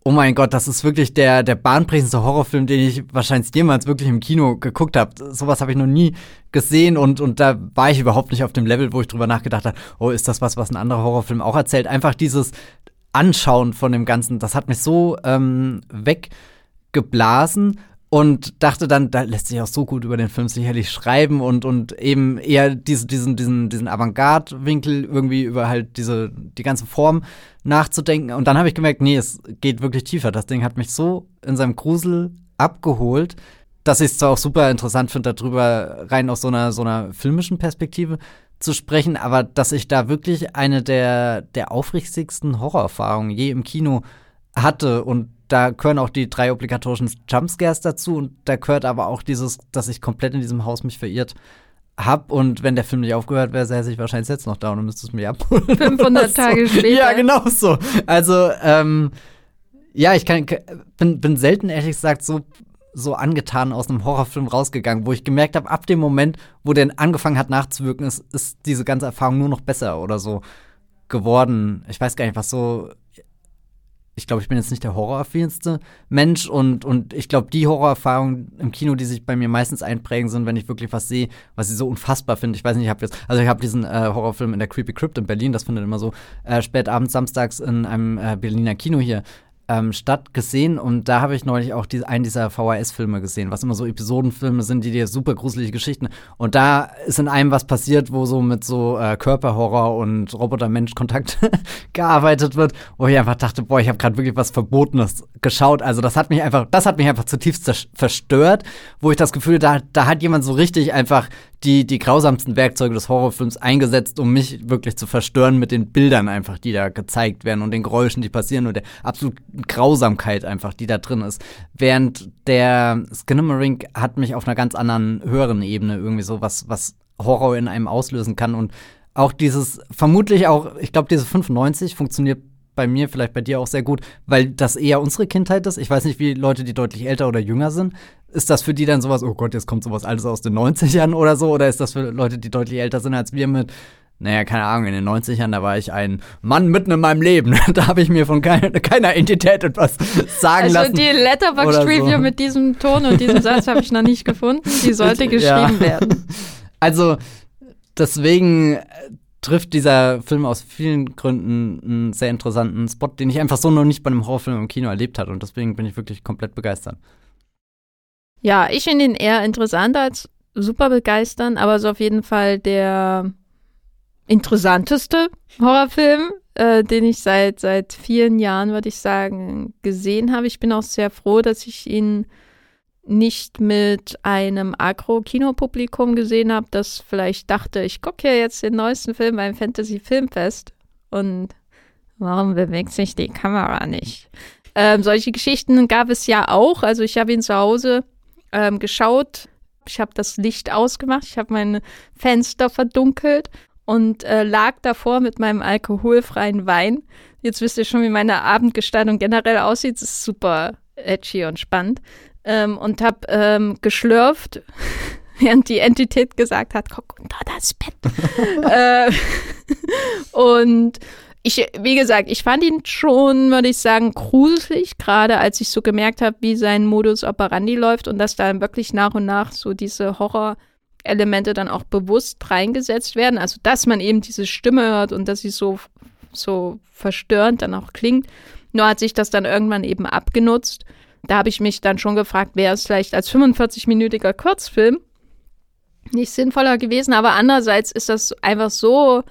oh mein Gott, das ist wirklich der, der bahnbrechendste Horrorfilm, den ich wahrscheinlich jemals wirklich im Kino geguckt habe. Sowas habe ich noch nie gesehen und, und da war ich überhaupt nicht auf dem Level, wo ich drüber nachgedacht habe, oh, ist das was, was ein anderer Horrorfilm auch erzählt? Einfach dieses Anschauen von dem Ganzen, das hat mich so ähm, weggeblasen und dachte dann, da lässt sich auch so gut über den Film sicherlich schreiben und, und eben eher diese, diesen, diesen, diesen Avantgarde-Winkel irgendwie über halt diese, die ganze Form nachzudenken. Und dann habe ich gemerkt, nee, es geht wirklich tiefer. Das Ding hat mich so in seinem Grusel abgeholt, dass ich es zwar auch super interessant finde, darüber rein aus so einer, so einer filmischen Perspektive zu sprechen, aber dass ich da wirklich eine der, der aufrichtigsten Horrorerfahrungen je im Kino hatte und da gehören auch die drei obligatorischen Jumpscares dazu und da gehört aber auch dieses, dass ich komplett in diesem Haus mich verirrt habe und wenn der Film nicht aufgehört wäre, säße ich wahrscheinlich jetzt noch da und müsste es mir abholen. [LAUGHS] 500 Tage später. Ja, genau so. Also, ähm, ja, ich kann, bin, bin selten, ehrlich gesagt, so, so angetan aus einem Horrorfilm rausgegangen, wo ich gemerkt habe, ab dem Moment, wo der angefangen hat nachzuwirken, ist, ist diese ganze Erfahrung nur noch besser oder so geworden. Ich weiß gar nicht, was so ich glaube, ich bin jetzt nicht der horroraffinste Mensch und, und ich glaube, die Horrorerfahrungen im Kino, die sich bei mir meistens einprägen, sind, wenn ich wirklich was sehe, was ich so unfassbar finde. Ich weiß nicht, ich habe jetzt, also ich habe diesen äh, Horrorfilm in der Creepy Crypt in Berlin, das findet immer so äh, spät abends, samstags in einem äh, Berliner Kino hier ähm, Stadt gesehen und da habe ich neulich auch die, einen dieser VHS-Filme gesehen, was immer so Episodenfilme sind, die dir super gruselige Geschichten. Und da ist in einem was passiert, wo so mit so äh, Körperhorror und Roboter-Mensch-Kontakt [LAUGHS] gearbeitet wird, wo ich einfach dachte, boah, ich habe gerade wirklich was Verbotenes geschaut. Also das hat mich einfach, das hat mich einfach zutiefst verstört, wo ich das Gefühl, da, da hat jemand so richtig einfach die, die grausamsten Werkzeuge des Horrorfilms eingesetzt, um mich wirklich zu verstören mit den Bildern einfach, die da gezeigt werden und den Geräuschen, die passieren und der absoluten Grausamkeit einfach, die da drin ist. Während der Skinamarink hat mich auf einer ganz anderen, höheren Ebene irgendwie so was, was Horror in einem auslösen kann und auch dieses, vermutlich auch, ich glaube, diese 95 funktioniert bei mir, vielleicht bei dir auch sehr gut, weil das eher unsere Kindheit ist. Ich weiß nicht, wie Leute, die deutlich älter oder jünger sind, ist das für die dann sowas, oh Gott, jetzt kommt sowas alles aus den 90ern oder so? Oder ist das für Leute, die deutlich älter sind als wir mit, naja, keine Ahnung, in den 90ern, da war ich ein Mann mitten in meinem Leben. [LAUGHS] da habe ich mir von keiner, keiner Entität etwas sagen also lassen. Also die Letterboxd-Review so. mit diesem Ton und diesem Satz habe ich noch nicht gefunden. Die sollte [LAUGHS] geschrieben ja. werden. Also deswegen trifft dieser Film aus vielen Gründen einen sehr interessanten Spot, den ich einfach so noch nicht bei einem Horrorfilm im Kino erlebt habe. Und deswegen bin ich wirklich komplett begeistert. Ja, ich finde ihn eher interessant als super begeistern, aber so auf jeden Fall der interessanteste Horrorfilm, äh, den ich seit, seit vielen Jahren, würde ich sagen, gesehen habe. Ich bin auch sehr froh, dass ich ihn nicht mit einem Agro-Kinopublikum gesehen habe, das vielleicht dachte, ich gucke ja jetzt den neuesten Film beim Fantasy-Filmfest und warum bewegt sich die Kamera nicht? Ähm, solche Geschichten gab es ja auch. Also ich habe ihn zu Hause ähm, geschaut. Ich habe das Licht ausgemacht. Ich habe meine Fenster verdunkelt und äh, lag davor mit meinem alkoholfreien Wein. Jetzt wisst ihr schon, wie meine Abendgestaltung generell aussieht. Es ist super edgy und spannend ähm, und habe ähm, geschlürft, [LAUGHS] während die Entität gesagt hat, guck unter das Bett. [LAUGHS] äh, und ich, wie gesagt, ich fand ihn schon, würde ich sagen, gruselig, gerade als ich so gemerkt habe, wie sein Modus operandi läuft und dass da wirklich nach und nach so diese Horror-Elemente dann auch bewusst reingesetzt werden. Also, dass man eben diese Stimme hört und dass sie so, so verstörend dann auch klingt. Nur hat sich das dann irgendwann eben abgenutzt da habe ich mich dann schon gefragt, wäre es vielleicht als 45-minütiger Kurzfilm nicht sinnvoller gewesen. Aber andererseits ist das einfach so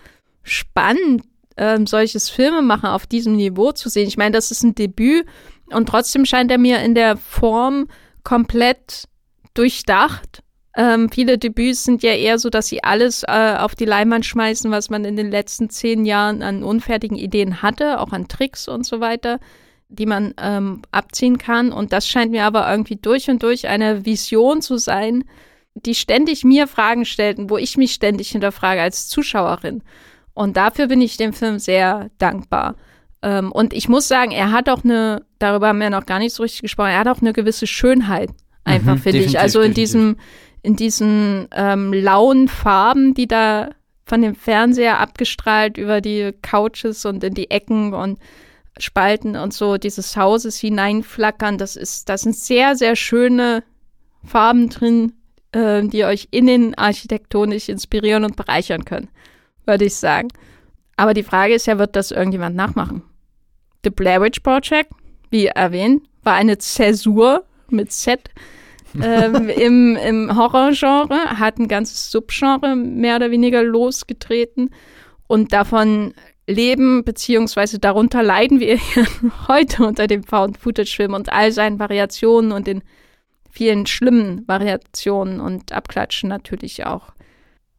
spannend, ähm, solches Filmemachen auf diesem Niveau zu sehen. Ich meine, das ist ein Debüt und trotzdem scheint er mir in der Form komplett durchdacht. Ähm, viele Debüts sind ja eher so, dass sie alles äh, auf die Leinwand schmeißen, was man in den letzten zehn Jahren an unfertigen Ideen hatte, auch an Tricks und so weiter die man ähm, abziehen kann. Und das scheint mir aber irgendwie durch und durch eine Vision zu sein, die ständig mir Fragen stellt und wo ich mich ständig hinterfrage als Zuschauerin. Und dafür bin ich dem Film sehr dankbar. Ähm, und ich muss sagen, er hat auch eine, darüber haben wir noch gar nicht so richtig gesprochen, er hat auch eine gewisse Schönheit, einfach mhm, finde ich. Also in definitiv. diesem, in diesen ähm, lauen Farben, die da von dem Fernseher abgestrahlt über die Couches und in die Ecken und Spalten und so dieses Hauses hineinflackern. Das ist, da sind sehr, sehr schöne Farben drin, äh, die euch innen architektonisch inspirieren und bereichern können, würde ich sagen. Aber die Frage ist ja, wird das irgendjemand nachmachen? The Blair Witch Project, wie erwähnt, war eine Zäsur mit Z ähm, [LAUGHS] im, im Horrorgenre, hat ein ganzes Subgenre mehr oder weniger losgetreten und davon leben, beziehungsweise darunter leiden wir [LAUGHS] heute unter dem Found-Footage-Film und all seinen Variationen und den vielen schlimmen Variationen und Abklatschen natürlich auch.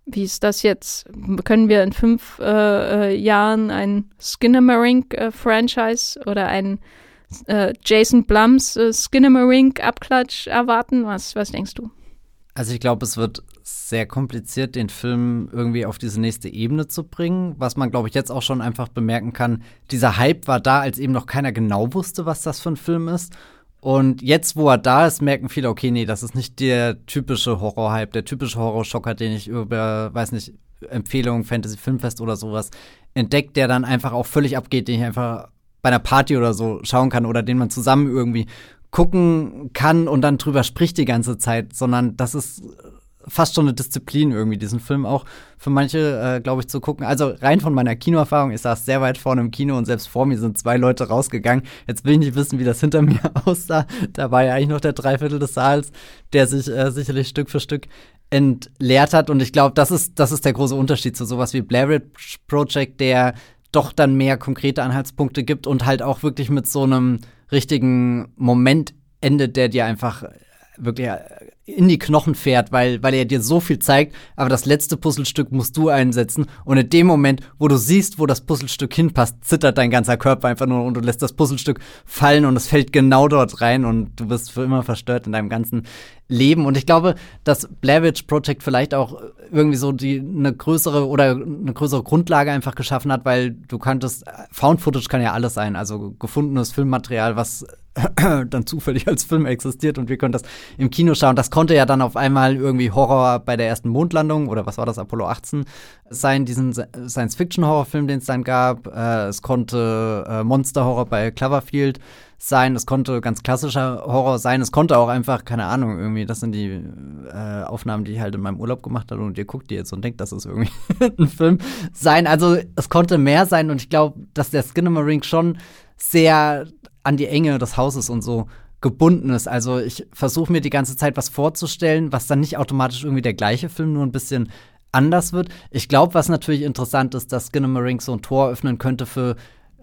Wie ist das jetzt? Können wir in fünf äh, äh Jahren ein Skinnamarink-Franchise äh, oder ein äh, Jason Blums äh, Skinnamarink-Abklatsch erwarten? Was, was denkst du? Also ich glaube, es wird sehr kompliziert, den Film irgendwie auf diese nächste Ebene zu bringen. Was man, glaube ich, jetzt auch schon einfach bemerken kann, dieser Hype war da, als eben noch keiner genau wusste, was das für ein Film ist. Und jetzt, wo er da ist, merken viele, okay, nee, das ist nicht der typische Horror-Hype, der typische Horrorschocker, den ich über, weiß nicht, Empfehlungen, Fantasy Filmfest oder sowas entdeckt, der dann einfach auch völlig abgeht, den ich einfach bei einer Party oder so schauen kann oder den man zusammen irgendwie gucken kann und dann drüber spricht die ganze Zeit, sondern das ist fast schon eine Disziplin irgendwie, diesen Film auch für manche, äh, glaube ich, zu gucken. Also rein von meiner Kinoerfahrung, ich saß sehr weit vorne im Kino und selbst vor mir sind zwei Leute rausgegangen. Jetzt will ich nicht wissen, wie das hinter [LAUGHS] mir aussah. Da war ja eigentlich noch der Dreiviertel des Saals, der sich äh, sicherlich Stück für Stück entleert hat. Und ich glaube, das ist, das ist der große Unterschied zu sowas wie Blair Witch Project, der doch dann mehr konkrete Anhaltspunkte gibt und halt auch wirklich mit so einem richtigen Moment endet, der dir einfach wirklich in die Knochen fährt, weil, weil er dir so viel zeigt, aber das letzte Puzzlestück musst du einsetzen. Und in dem Moment, wo du siehst, wo das Puzzlestück hinpasst, zittert dein ganzer Körper einfach nur und du lässt das Puzzlestück fallen und es fällt genau dort rein und du wirst für immer verstört in deinem ganzen Leben. Und ich glaube, dass Blair Witch Project vielleicht auch irgendwie so die eine größere oder eine größere Grundlage einfach geschaffen hat, weil du kanntest, Found Footage kann ja alles sein, also gefundenes Filmmaterial, was [CLEARS THROAT] dann zufällig als Film existiert und wir können das im Kino schauen. Das konnte ja dann auf einmal irgendwie Horror bei der ersten Mondlandung oder was war das, Apollo 18 sein, diesen Science-Fiction-Horrorfilm, den es dann gab. Äh, es konnte äh, Monster-Horror bei Cloverfield sein, es konnte ganz klassischer Horror sein, es konnte auch einfach, keine Ahnung, irgendwie, das sind die äh, Aufnahmen, die ich halt in meinem Urlaub gemacht habe und ihr guckt die jetzt und denkt, das ist irgendwie [LAUGHS] ein Film sein. Also es konnte mehr sein und ich glaube, dass der Skinamarink schon sehr an die Enge des Hauses und so gebunden ist. Also ich versuche mir die ganze Zeit was vorzustellen, was dann nicht automatisch irgendwie der gleiche Film, nur ein bisschen anders wird. Ich glaube, was natürlich interessant ist, dass Skinamarink so ein Tor öffnen könnte für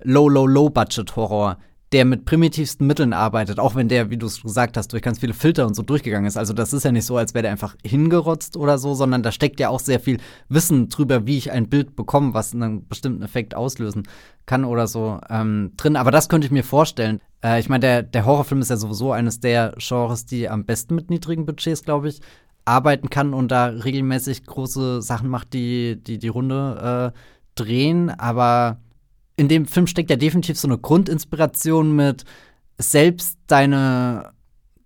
Low, Low, Low-Budget-Horror, der mit primitivsten Mitteln arbeitet, auch wenn der, wie du es gesagt hast, durch ganz viele Filter und so durchgegangen ist. Also das ist ja nicht so, als wäre der einfach hingerotzt oder so, sondern da steckt ja auch sehr viel Wissen drüber, wie ich ein Bild bekomme, was einen bestimmten Effekt auslösen kann oder so ähm, drin. Aber das könnte ich mir vorstellen. Äh, ich meine, der, der Horrorfilm ist ja sowieso eines der Genres, die am besten mit niedrigen Budgets, glaube ich, arbeiten kann und da regelmäßig große Sachen macht, die die, die Runde äh, drehen. Aber in dem Film steckt ja definitiv so eine Grundinspiration mit selbst deine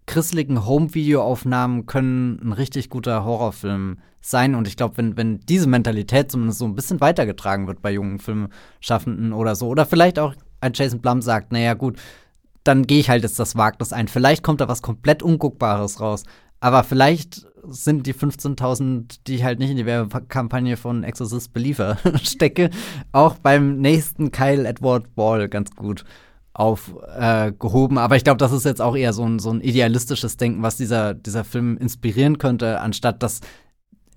christlichen Home-Video-Aufnahmen können ein richtig guter Horrorfilm sein. Und ich glaube, wenn, wenn diese Mentalität zumindest so ein bisschen weitergetragen wird bei jungen Filmschaffenden oder so, oder vielleicht auch ein Jason Blum sagt, naja, gut, dann gehe ich halt jetzt das Wagnis ein. Vielleicht kommt da was komplett Unguckbares raus. Aber vielleicht sind die 15.000, die ich halt nicht in die Werbekampagne von Exorcist Believer [LAUGHS] stecke, auch beim nächsten Kyle Edward Ball ganz gut aufgehoben. Äh, Aber ich glaube, das ist jetzt auch eher so ein, so ein idealistisches Denken, was dieser, dieser Film inspirieren könnte, anstatt dass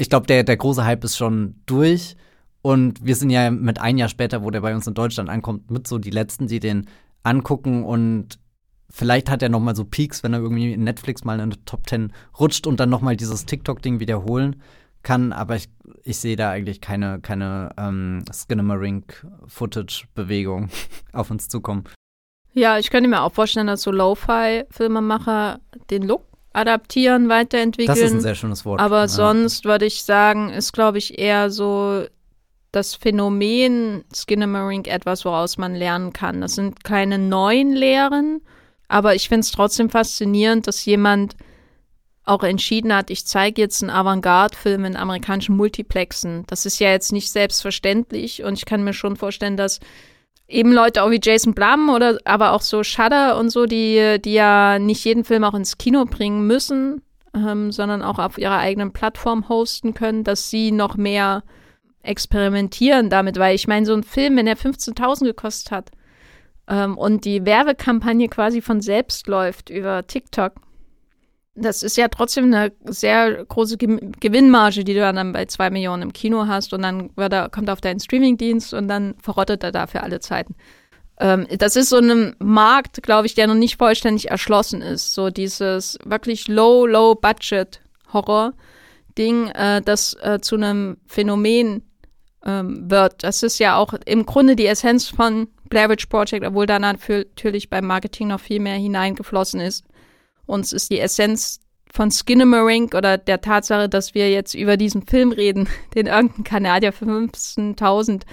ich glaube, der, der große Hype ist schon durch. Und wir sind ja mit ein Jahr später, wo der bei uns in Deutschland ankommt, mit so die Letzten, die den angucken. Und vielleicht hat er noch mal so Peaks, wenn er irgendwie in Netflix mal in eine Top 10 rutscht und dann noch mal dieses TikTok-Ding wiederholen kann. Aber ich, ich sehe da eigentlich keine, keine ähm, Skinamarink-Footage-Bewegung [LAUGHS] auf uns zukommen. Ja, ich könnte mir auch vorstellen, dass so Lo-Fi-Filmemacher den Look adaptieren, weiterentwickeln. Das ist ein sehr schönes Wort. Aber ja. sonst würde ich sagen, ist, glaube ich, eher so das Phänomen Skinamarink etwas, woraus man lernen kann. Das sind keine neuen Lehren, aber ich finde es trotzdem faszinierend, dass jemand auch entschieden hat, ich zeige jetzt einen Avantgarde-Film in amerikanischen Multiplexen. Das ist ja jetzt nicht selbstverständlich und ich kann mir schon vorstellen, dass eben Leute auch wie Jason Blum oder aber auch so Shudder und so, die, die ja nicht jeden Film auch ins Kino bringen müssen, ähm, sondern auch auf ihrer eigenen Plattform hosten können, dass sie noch mehr experimentieren damit, weil ich meine, so ein Film, wenn er 15.000 gekostet hat ähm, und die Werbekampagne quasi von selbst läuft über TikTok, das ist ja trotzdem eine sehr große Gewinnmarge, die du dann bei zwei Millionen im Kino hast und dann er, kommt er auf deinen Streamingdienst und dann verrottet er dafür alle Zeiten. Ähm, das ist so ein Markt, glaube ich, der noch nicht vollständig erschlossen ist. So dieses wirklich low, low budget Horror-Ding, äh, das äh, zu einem Phänomen ähm, wird. Das ist ja auch im Grunde die Essenz von Blair Witch Project, obwohl da natürlich beim Marketing noch viel mehr hineingeflossen ist. Uns ist die Essenz von Skinamarink oder der Tatsache, dass wir jetzt über diesen Film reden, [LAUGHS] den irgendein Kanadier für 15.000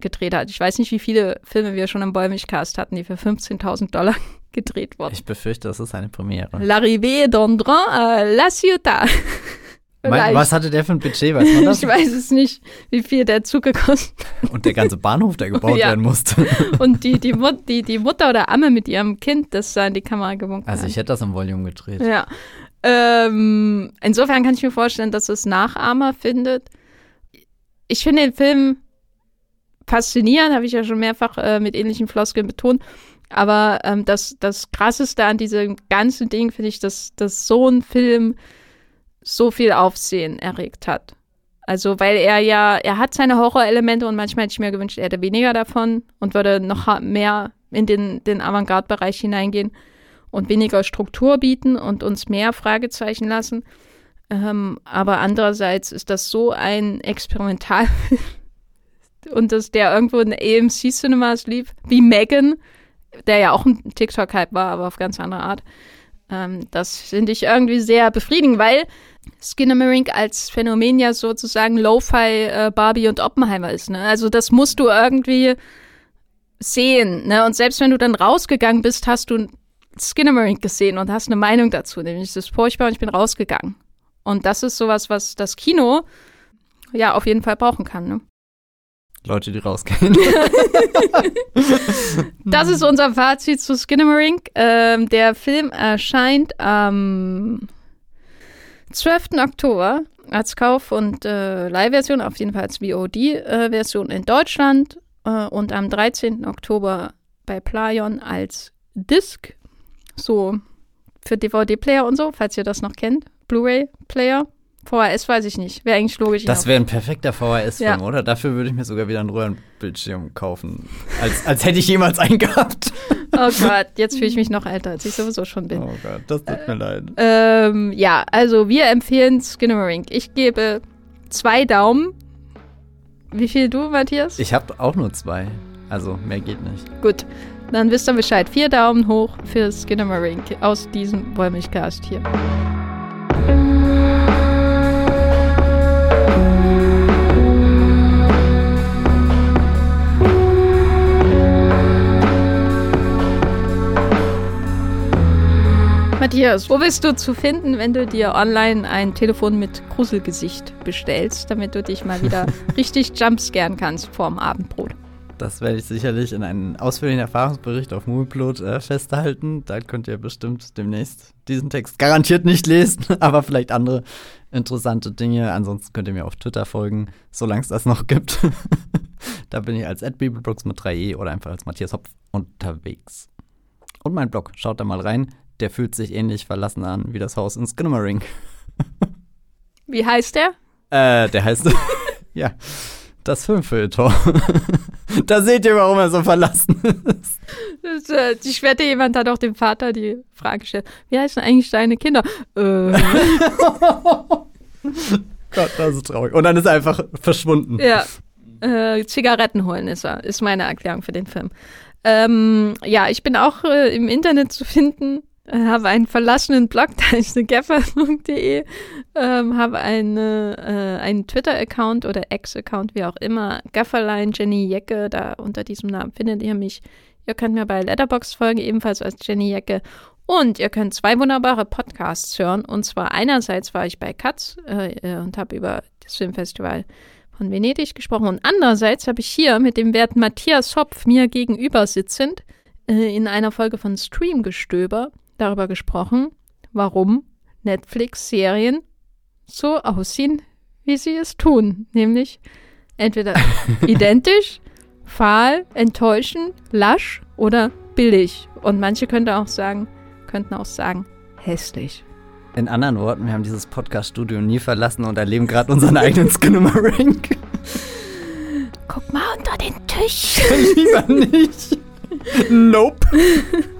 gedreht hat. Ich weiß nicht, wie viele Filme wir schon im Bäumigcast hatten, die für 15.000 Dollar [LAUGHS] gedreht wurden. Ich befürchte, das ist eine Premiere. L'arrivée d'Andron à la Ciutat. [LAUGHS] Mein, was hatte der für ein Budget, weiß man [LAUGHS] das? Ich weiß es nicht, wie viel der Zug gekostet hat. Und der ganze Bahnhof, der gebaut [LAUGHS] ja. werden musste. [LAUGHS] Und die, die, Mut, die, die Mutter oder Amme mit ihrem Kind, das da in die Kamera gewunken Also ich hätte das im Volume gedreht. Ja. Ähm, insofern kann ich mir vorstellen, dass es Nachahmer findet. Ich finde den Film faszinierend, habe ich ja schon mehrfach äh, mit ähnlichen Floskeln betont. Aber ähm, das, das Krasseste an diesem ganzen Ding finde ich, dass, dass so ein Film so viel Aufsehen erregt hat. Also, weil er ja, er hat seine Horrorelemente und manchmal hätte ich mir gewünscht, er hätte weniger davon und würde noch mehr in den, den Avantgarde-Bereich hineingehen. und weniger Struktur bieten und uns mehr Fragezeichen lassen. Ähm, aber andererseits ist das so ein Experimentalfilm [LAUGHS] und dass der irgendwo in AMC Cinemas lief, wie Megan, der ja auch ein TikTok-Hype war, aber auf ganz andere Art. Ähm, das finde ich irgendwie sehr befriedigend, weil Skinnamarink als Phänomen ja sozusagen Lo-Fi äh, Barbie und Oppenheimer ist. Ne? Also das musst du irgendwie sehen. Ne? Und selbst wenn du dann rausgegangen bist, hast du Skinnamarink gesehen und hast eine Meinung dazu. Nämlich, es ist furchtbar und ich bin rausgegangen. Und das ist sowas, was das Kino ja auf jeden Fall brauchen kann. Ne? Leute, die rausgehen. [LAUGHS] [LAUGHS] das ist unser Fazit zu Skinnamarink. Ähm, der Film erscheint am 12. Oktober als Kauf- und äh, Leihversion, auf jeden Fall als VOD-Version äh, in Deutschland äh, und am 13. Oktober bei Playon als Disc. So für DVD-Player und so, falls ihr das noch kennt. Blu-ray-Player. VHS weiß ich nicht. Wäre eigentlich logisch. Das wäre ein perfekter VHS-Film, ja. oder? Dafür würde ich mir sogar wieder einen Röhrenbildschirm kaufen. Als, als hätte ich jemals einen gehabt. Oh Gott, jetzt fühle ich mich noch älter, als ich sowieso schon bin. Oh Gott, das tut mir äh, leid. Ähm, ja, also wir empfehlen Skinnamarink. Ich gebe zwei Daumen. Wie viel du, Matthias? Ich habe auch nur zwei. Also mehr geht nicht. Gut, dann wisst ihr Bescheid. Vier Daumen hoch für Skinnamarink aus diesem Wollmilchcast hier. Matthias, wo bist du zu finden, wenn du dir online ein Telefon mit Gruselgesicht bestellst, damit du dich mal wieder [LAUGHS] richtig jumpscaren kannst vorm Abendbrot? Das werde ich sicherlich in einen ausführlichen Erfahrungsbericht auf Movieplot äh, festhalten. Da könnt ihr bestimmt demnächst diesen Text garantiert nicht lesen, [LAUGHS] aber vielleicht andere interessante Dinge. Ansonsten könnt ihr mir auf Twitter folgen, solange es das noch gibt. [LAUGHS] da bin ich als @bibelbrooks mit 3e oder einfach als Matthias Hopf unterwegs. Und mein Blog, schaut da mal rein der fühlt sich ähnlich verlassen an wie das Haus in Skinnamarink. [LAUGHS] Wie heißt der? Äh, der heißt, [LAUGHS] ja, das Filmfilter. [LAUGHS] da seht ihr, warum er so verlassen ist. Das, äh, ich wette, jemand hat auch dem Vater die Frage gestellt, wie heißen eigentlich deine Kinder? Äh. Gott, das ist traurig. Und dann ist er einfach verschwunden. Ja. Äh, Zigaretten holen ist er, ist meine Erklärung für den Film. Ähm, ja, ich bin auch äh, im Internet zu finden habe einen verlassenen Blog, [LAUGHS] da ist eine gaffer.de, ähm, habe eine, äh, einen Twitter-Account oder Ex-Account, wie auch immer, Gafferlein Jenny Jecke, da unter diesem Namen findet ihr mich. Ihr könnt mir bei Letterbox folgen, ebenfalls als Jenny Jecke. Und ihr könnt zwei wunderbare Podcasts hören. Und zwar einerseits war ich bei Katz äh, äh, und habe über das Filmfestival von Venedig gesprochen. Und andererseits habe ich hier mit dem werten Matthias Hopf mir gegenüber sitzend äh, in einer Folge von Streamgestöber darüber gesprochen, warum Netflix-Serien so aussehen, wie sie es tun. Nämlich entweder [LAUGHS] identisch, fahl, enttäuschend, lasch oder billig. Und manche könnten auch sagen, könnten auch sagen, hässlich. In anderen Worten, wir haben dieses Podcast-Studio nie verlassen und erleben gerade unseren eigenen Skinnamarink. Guck mal unter den Tisch. [LAUGHS] Lieber nicht. Nope. [LAUGHS]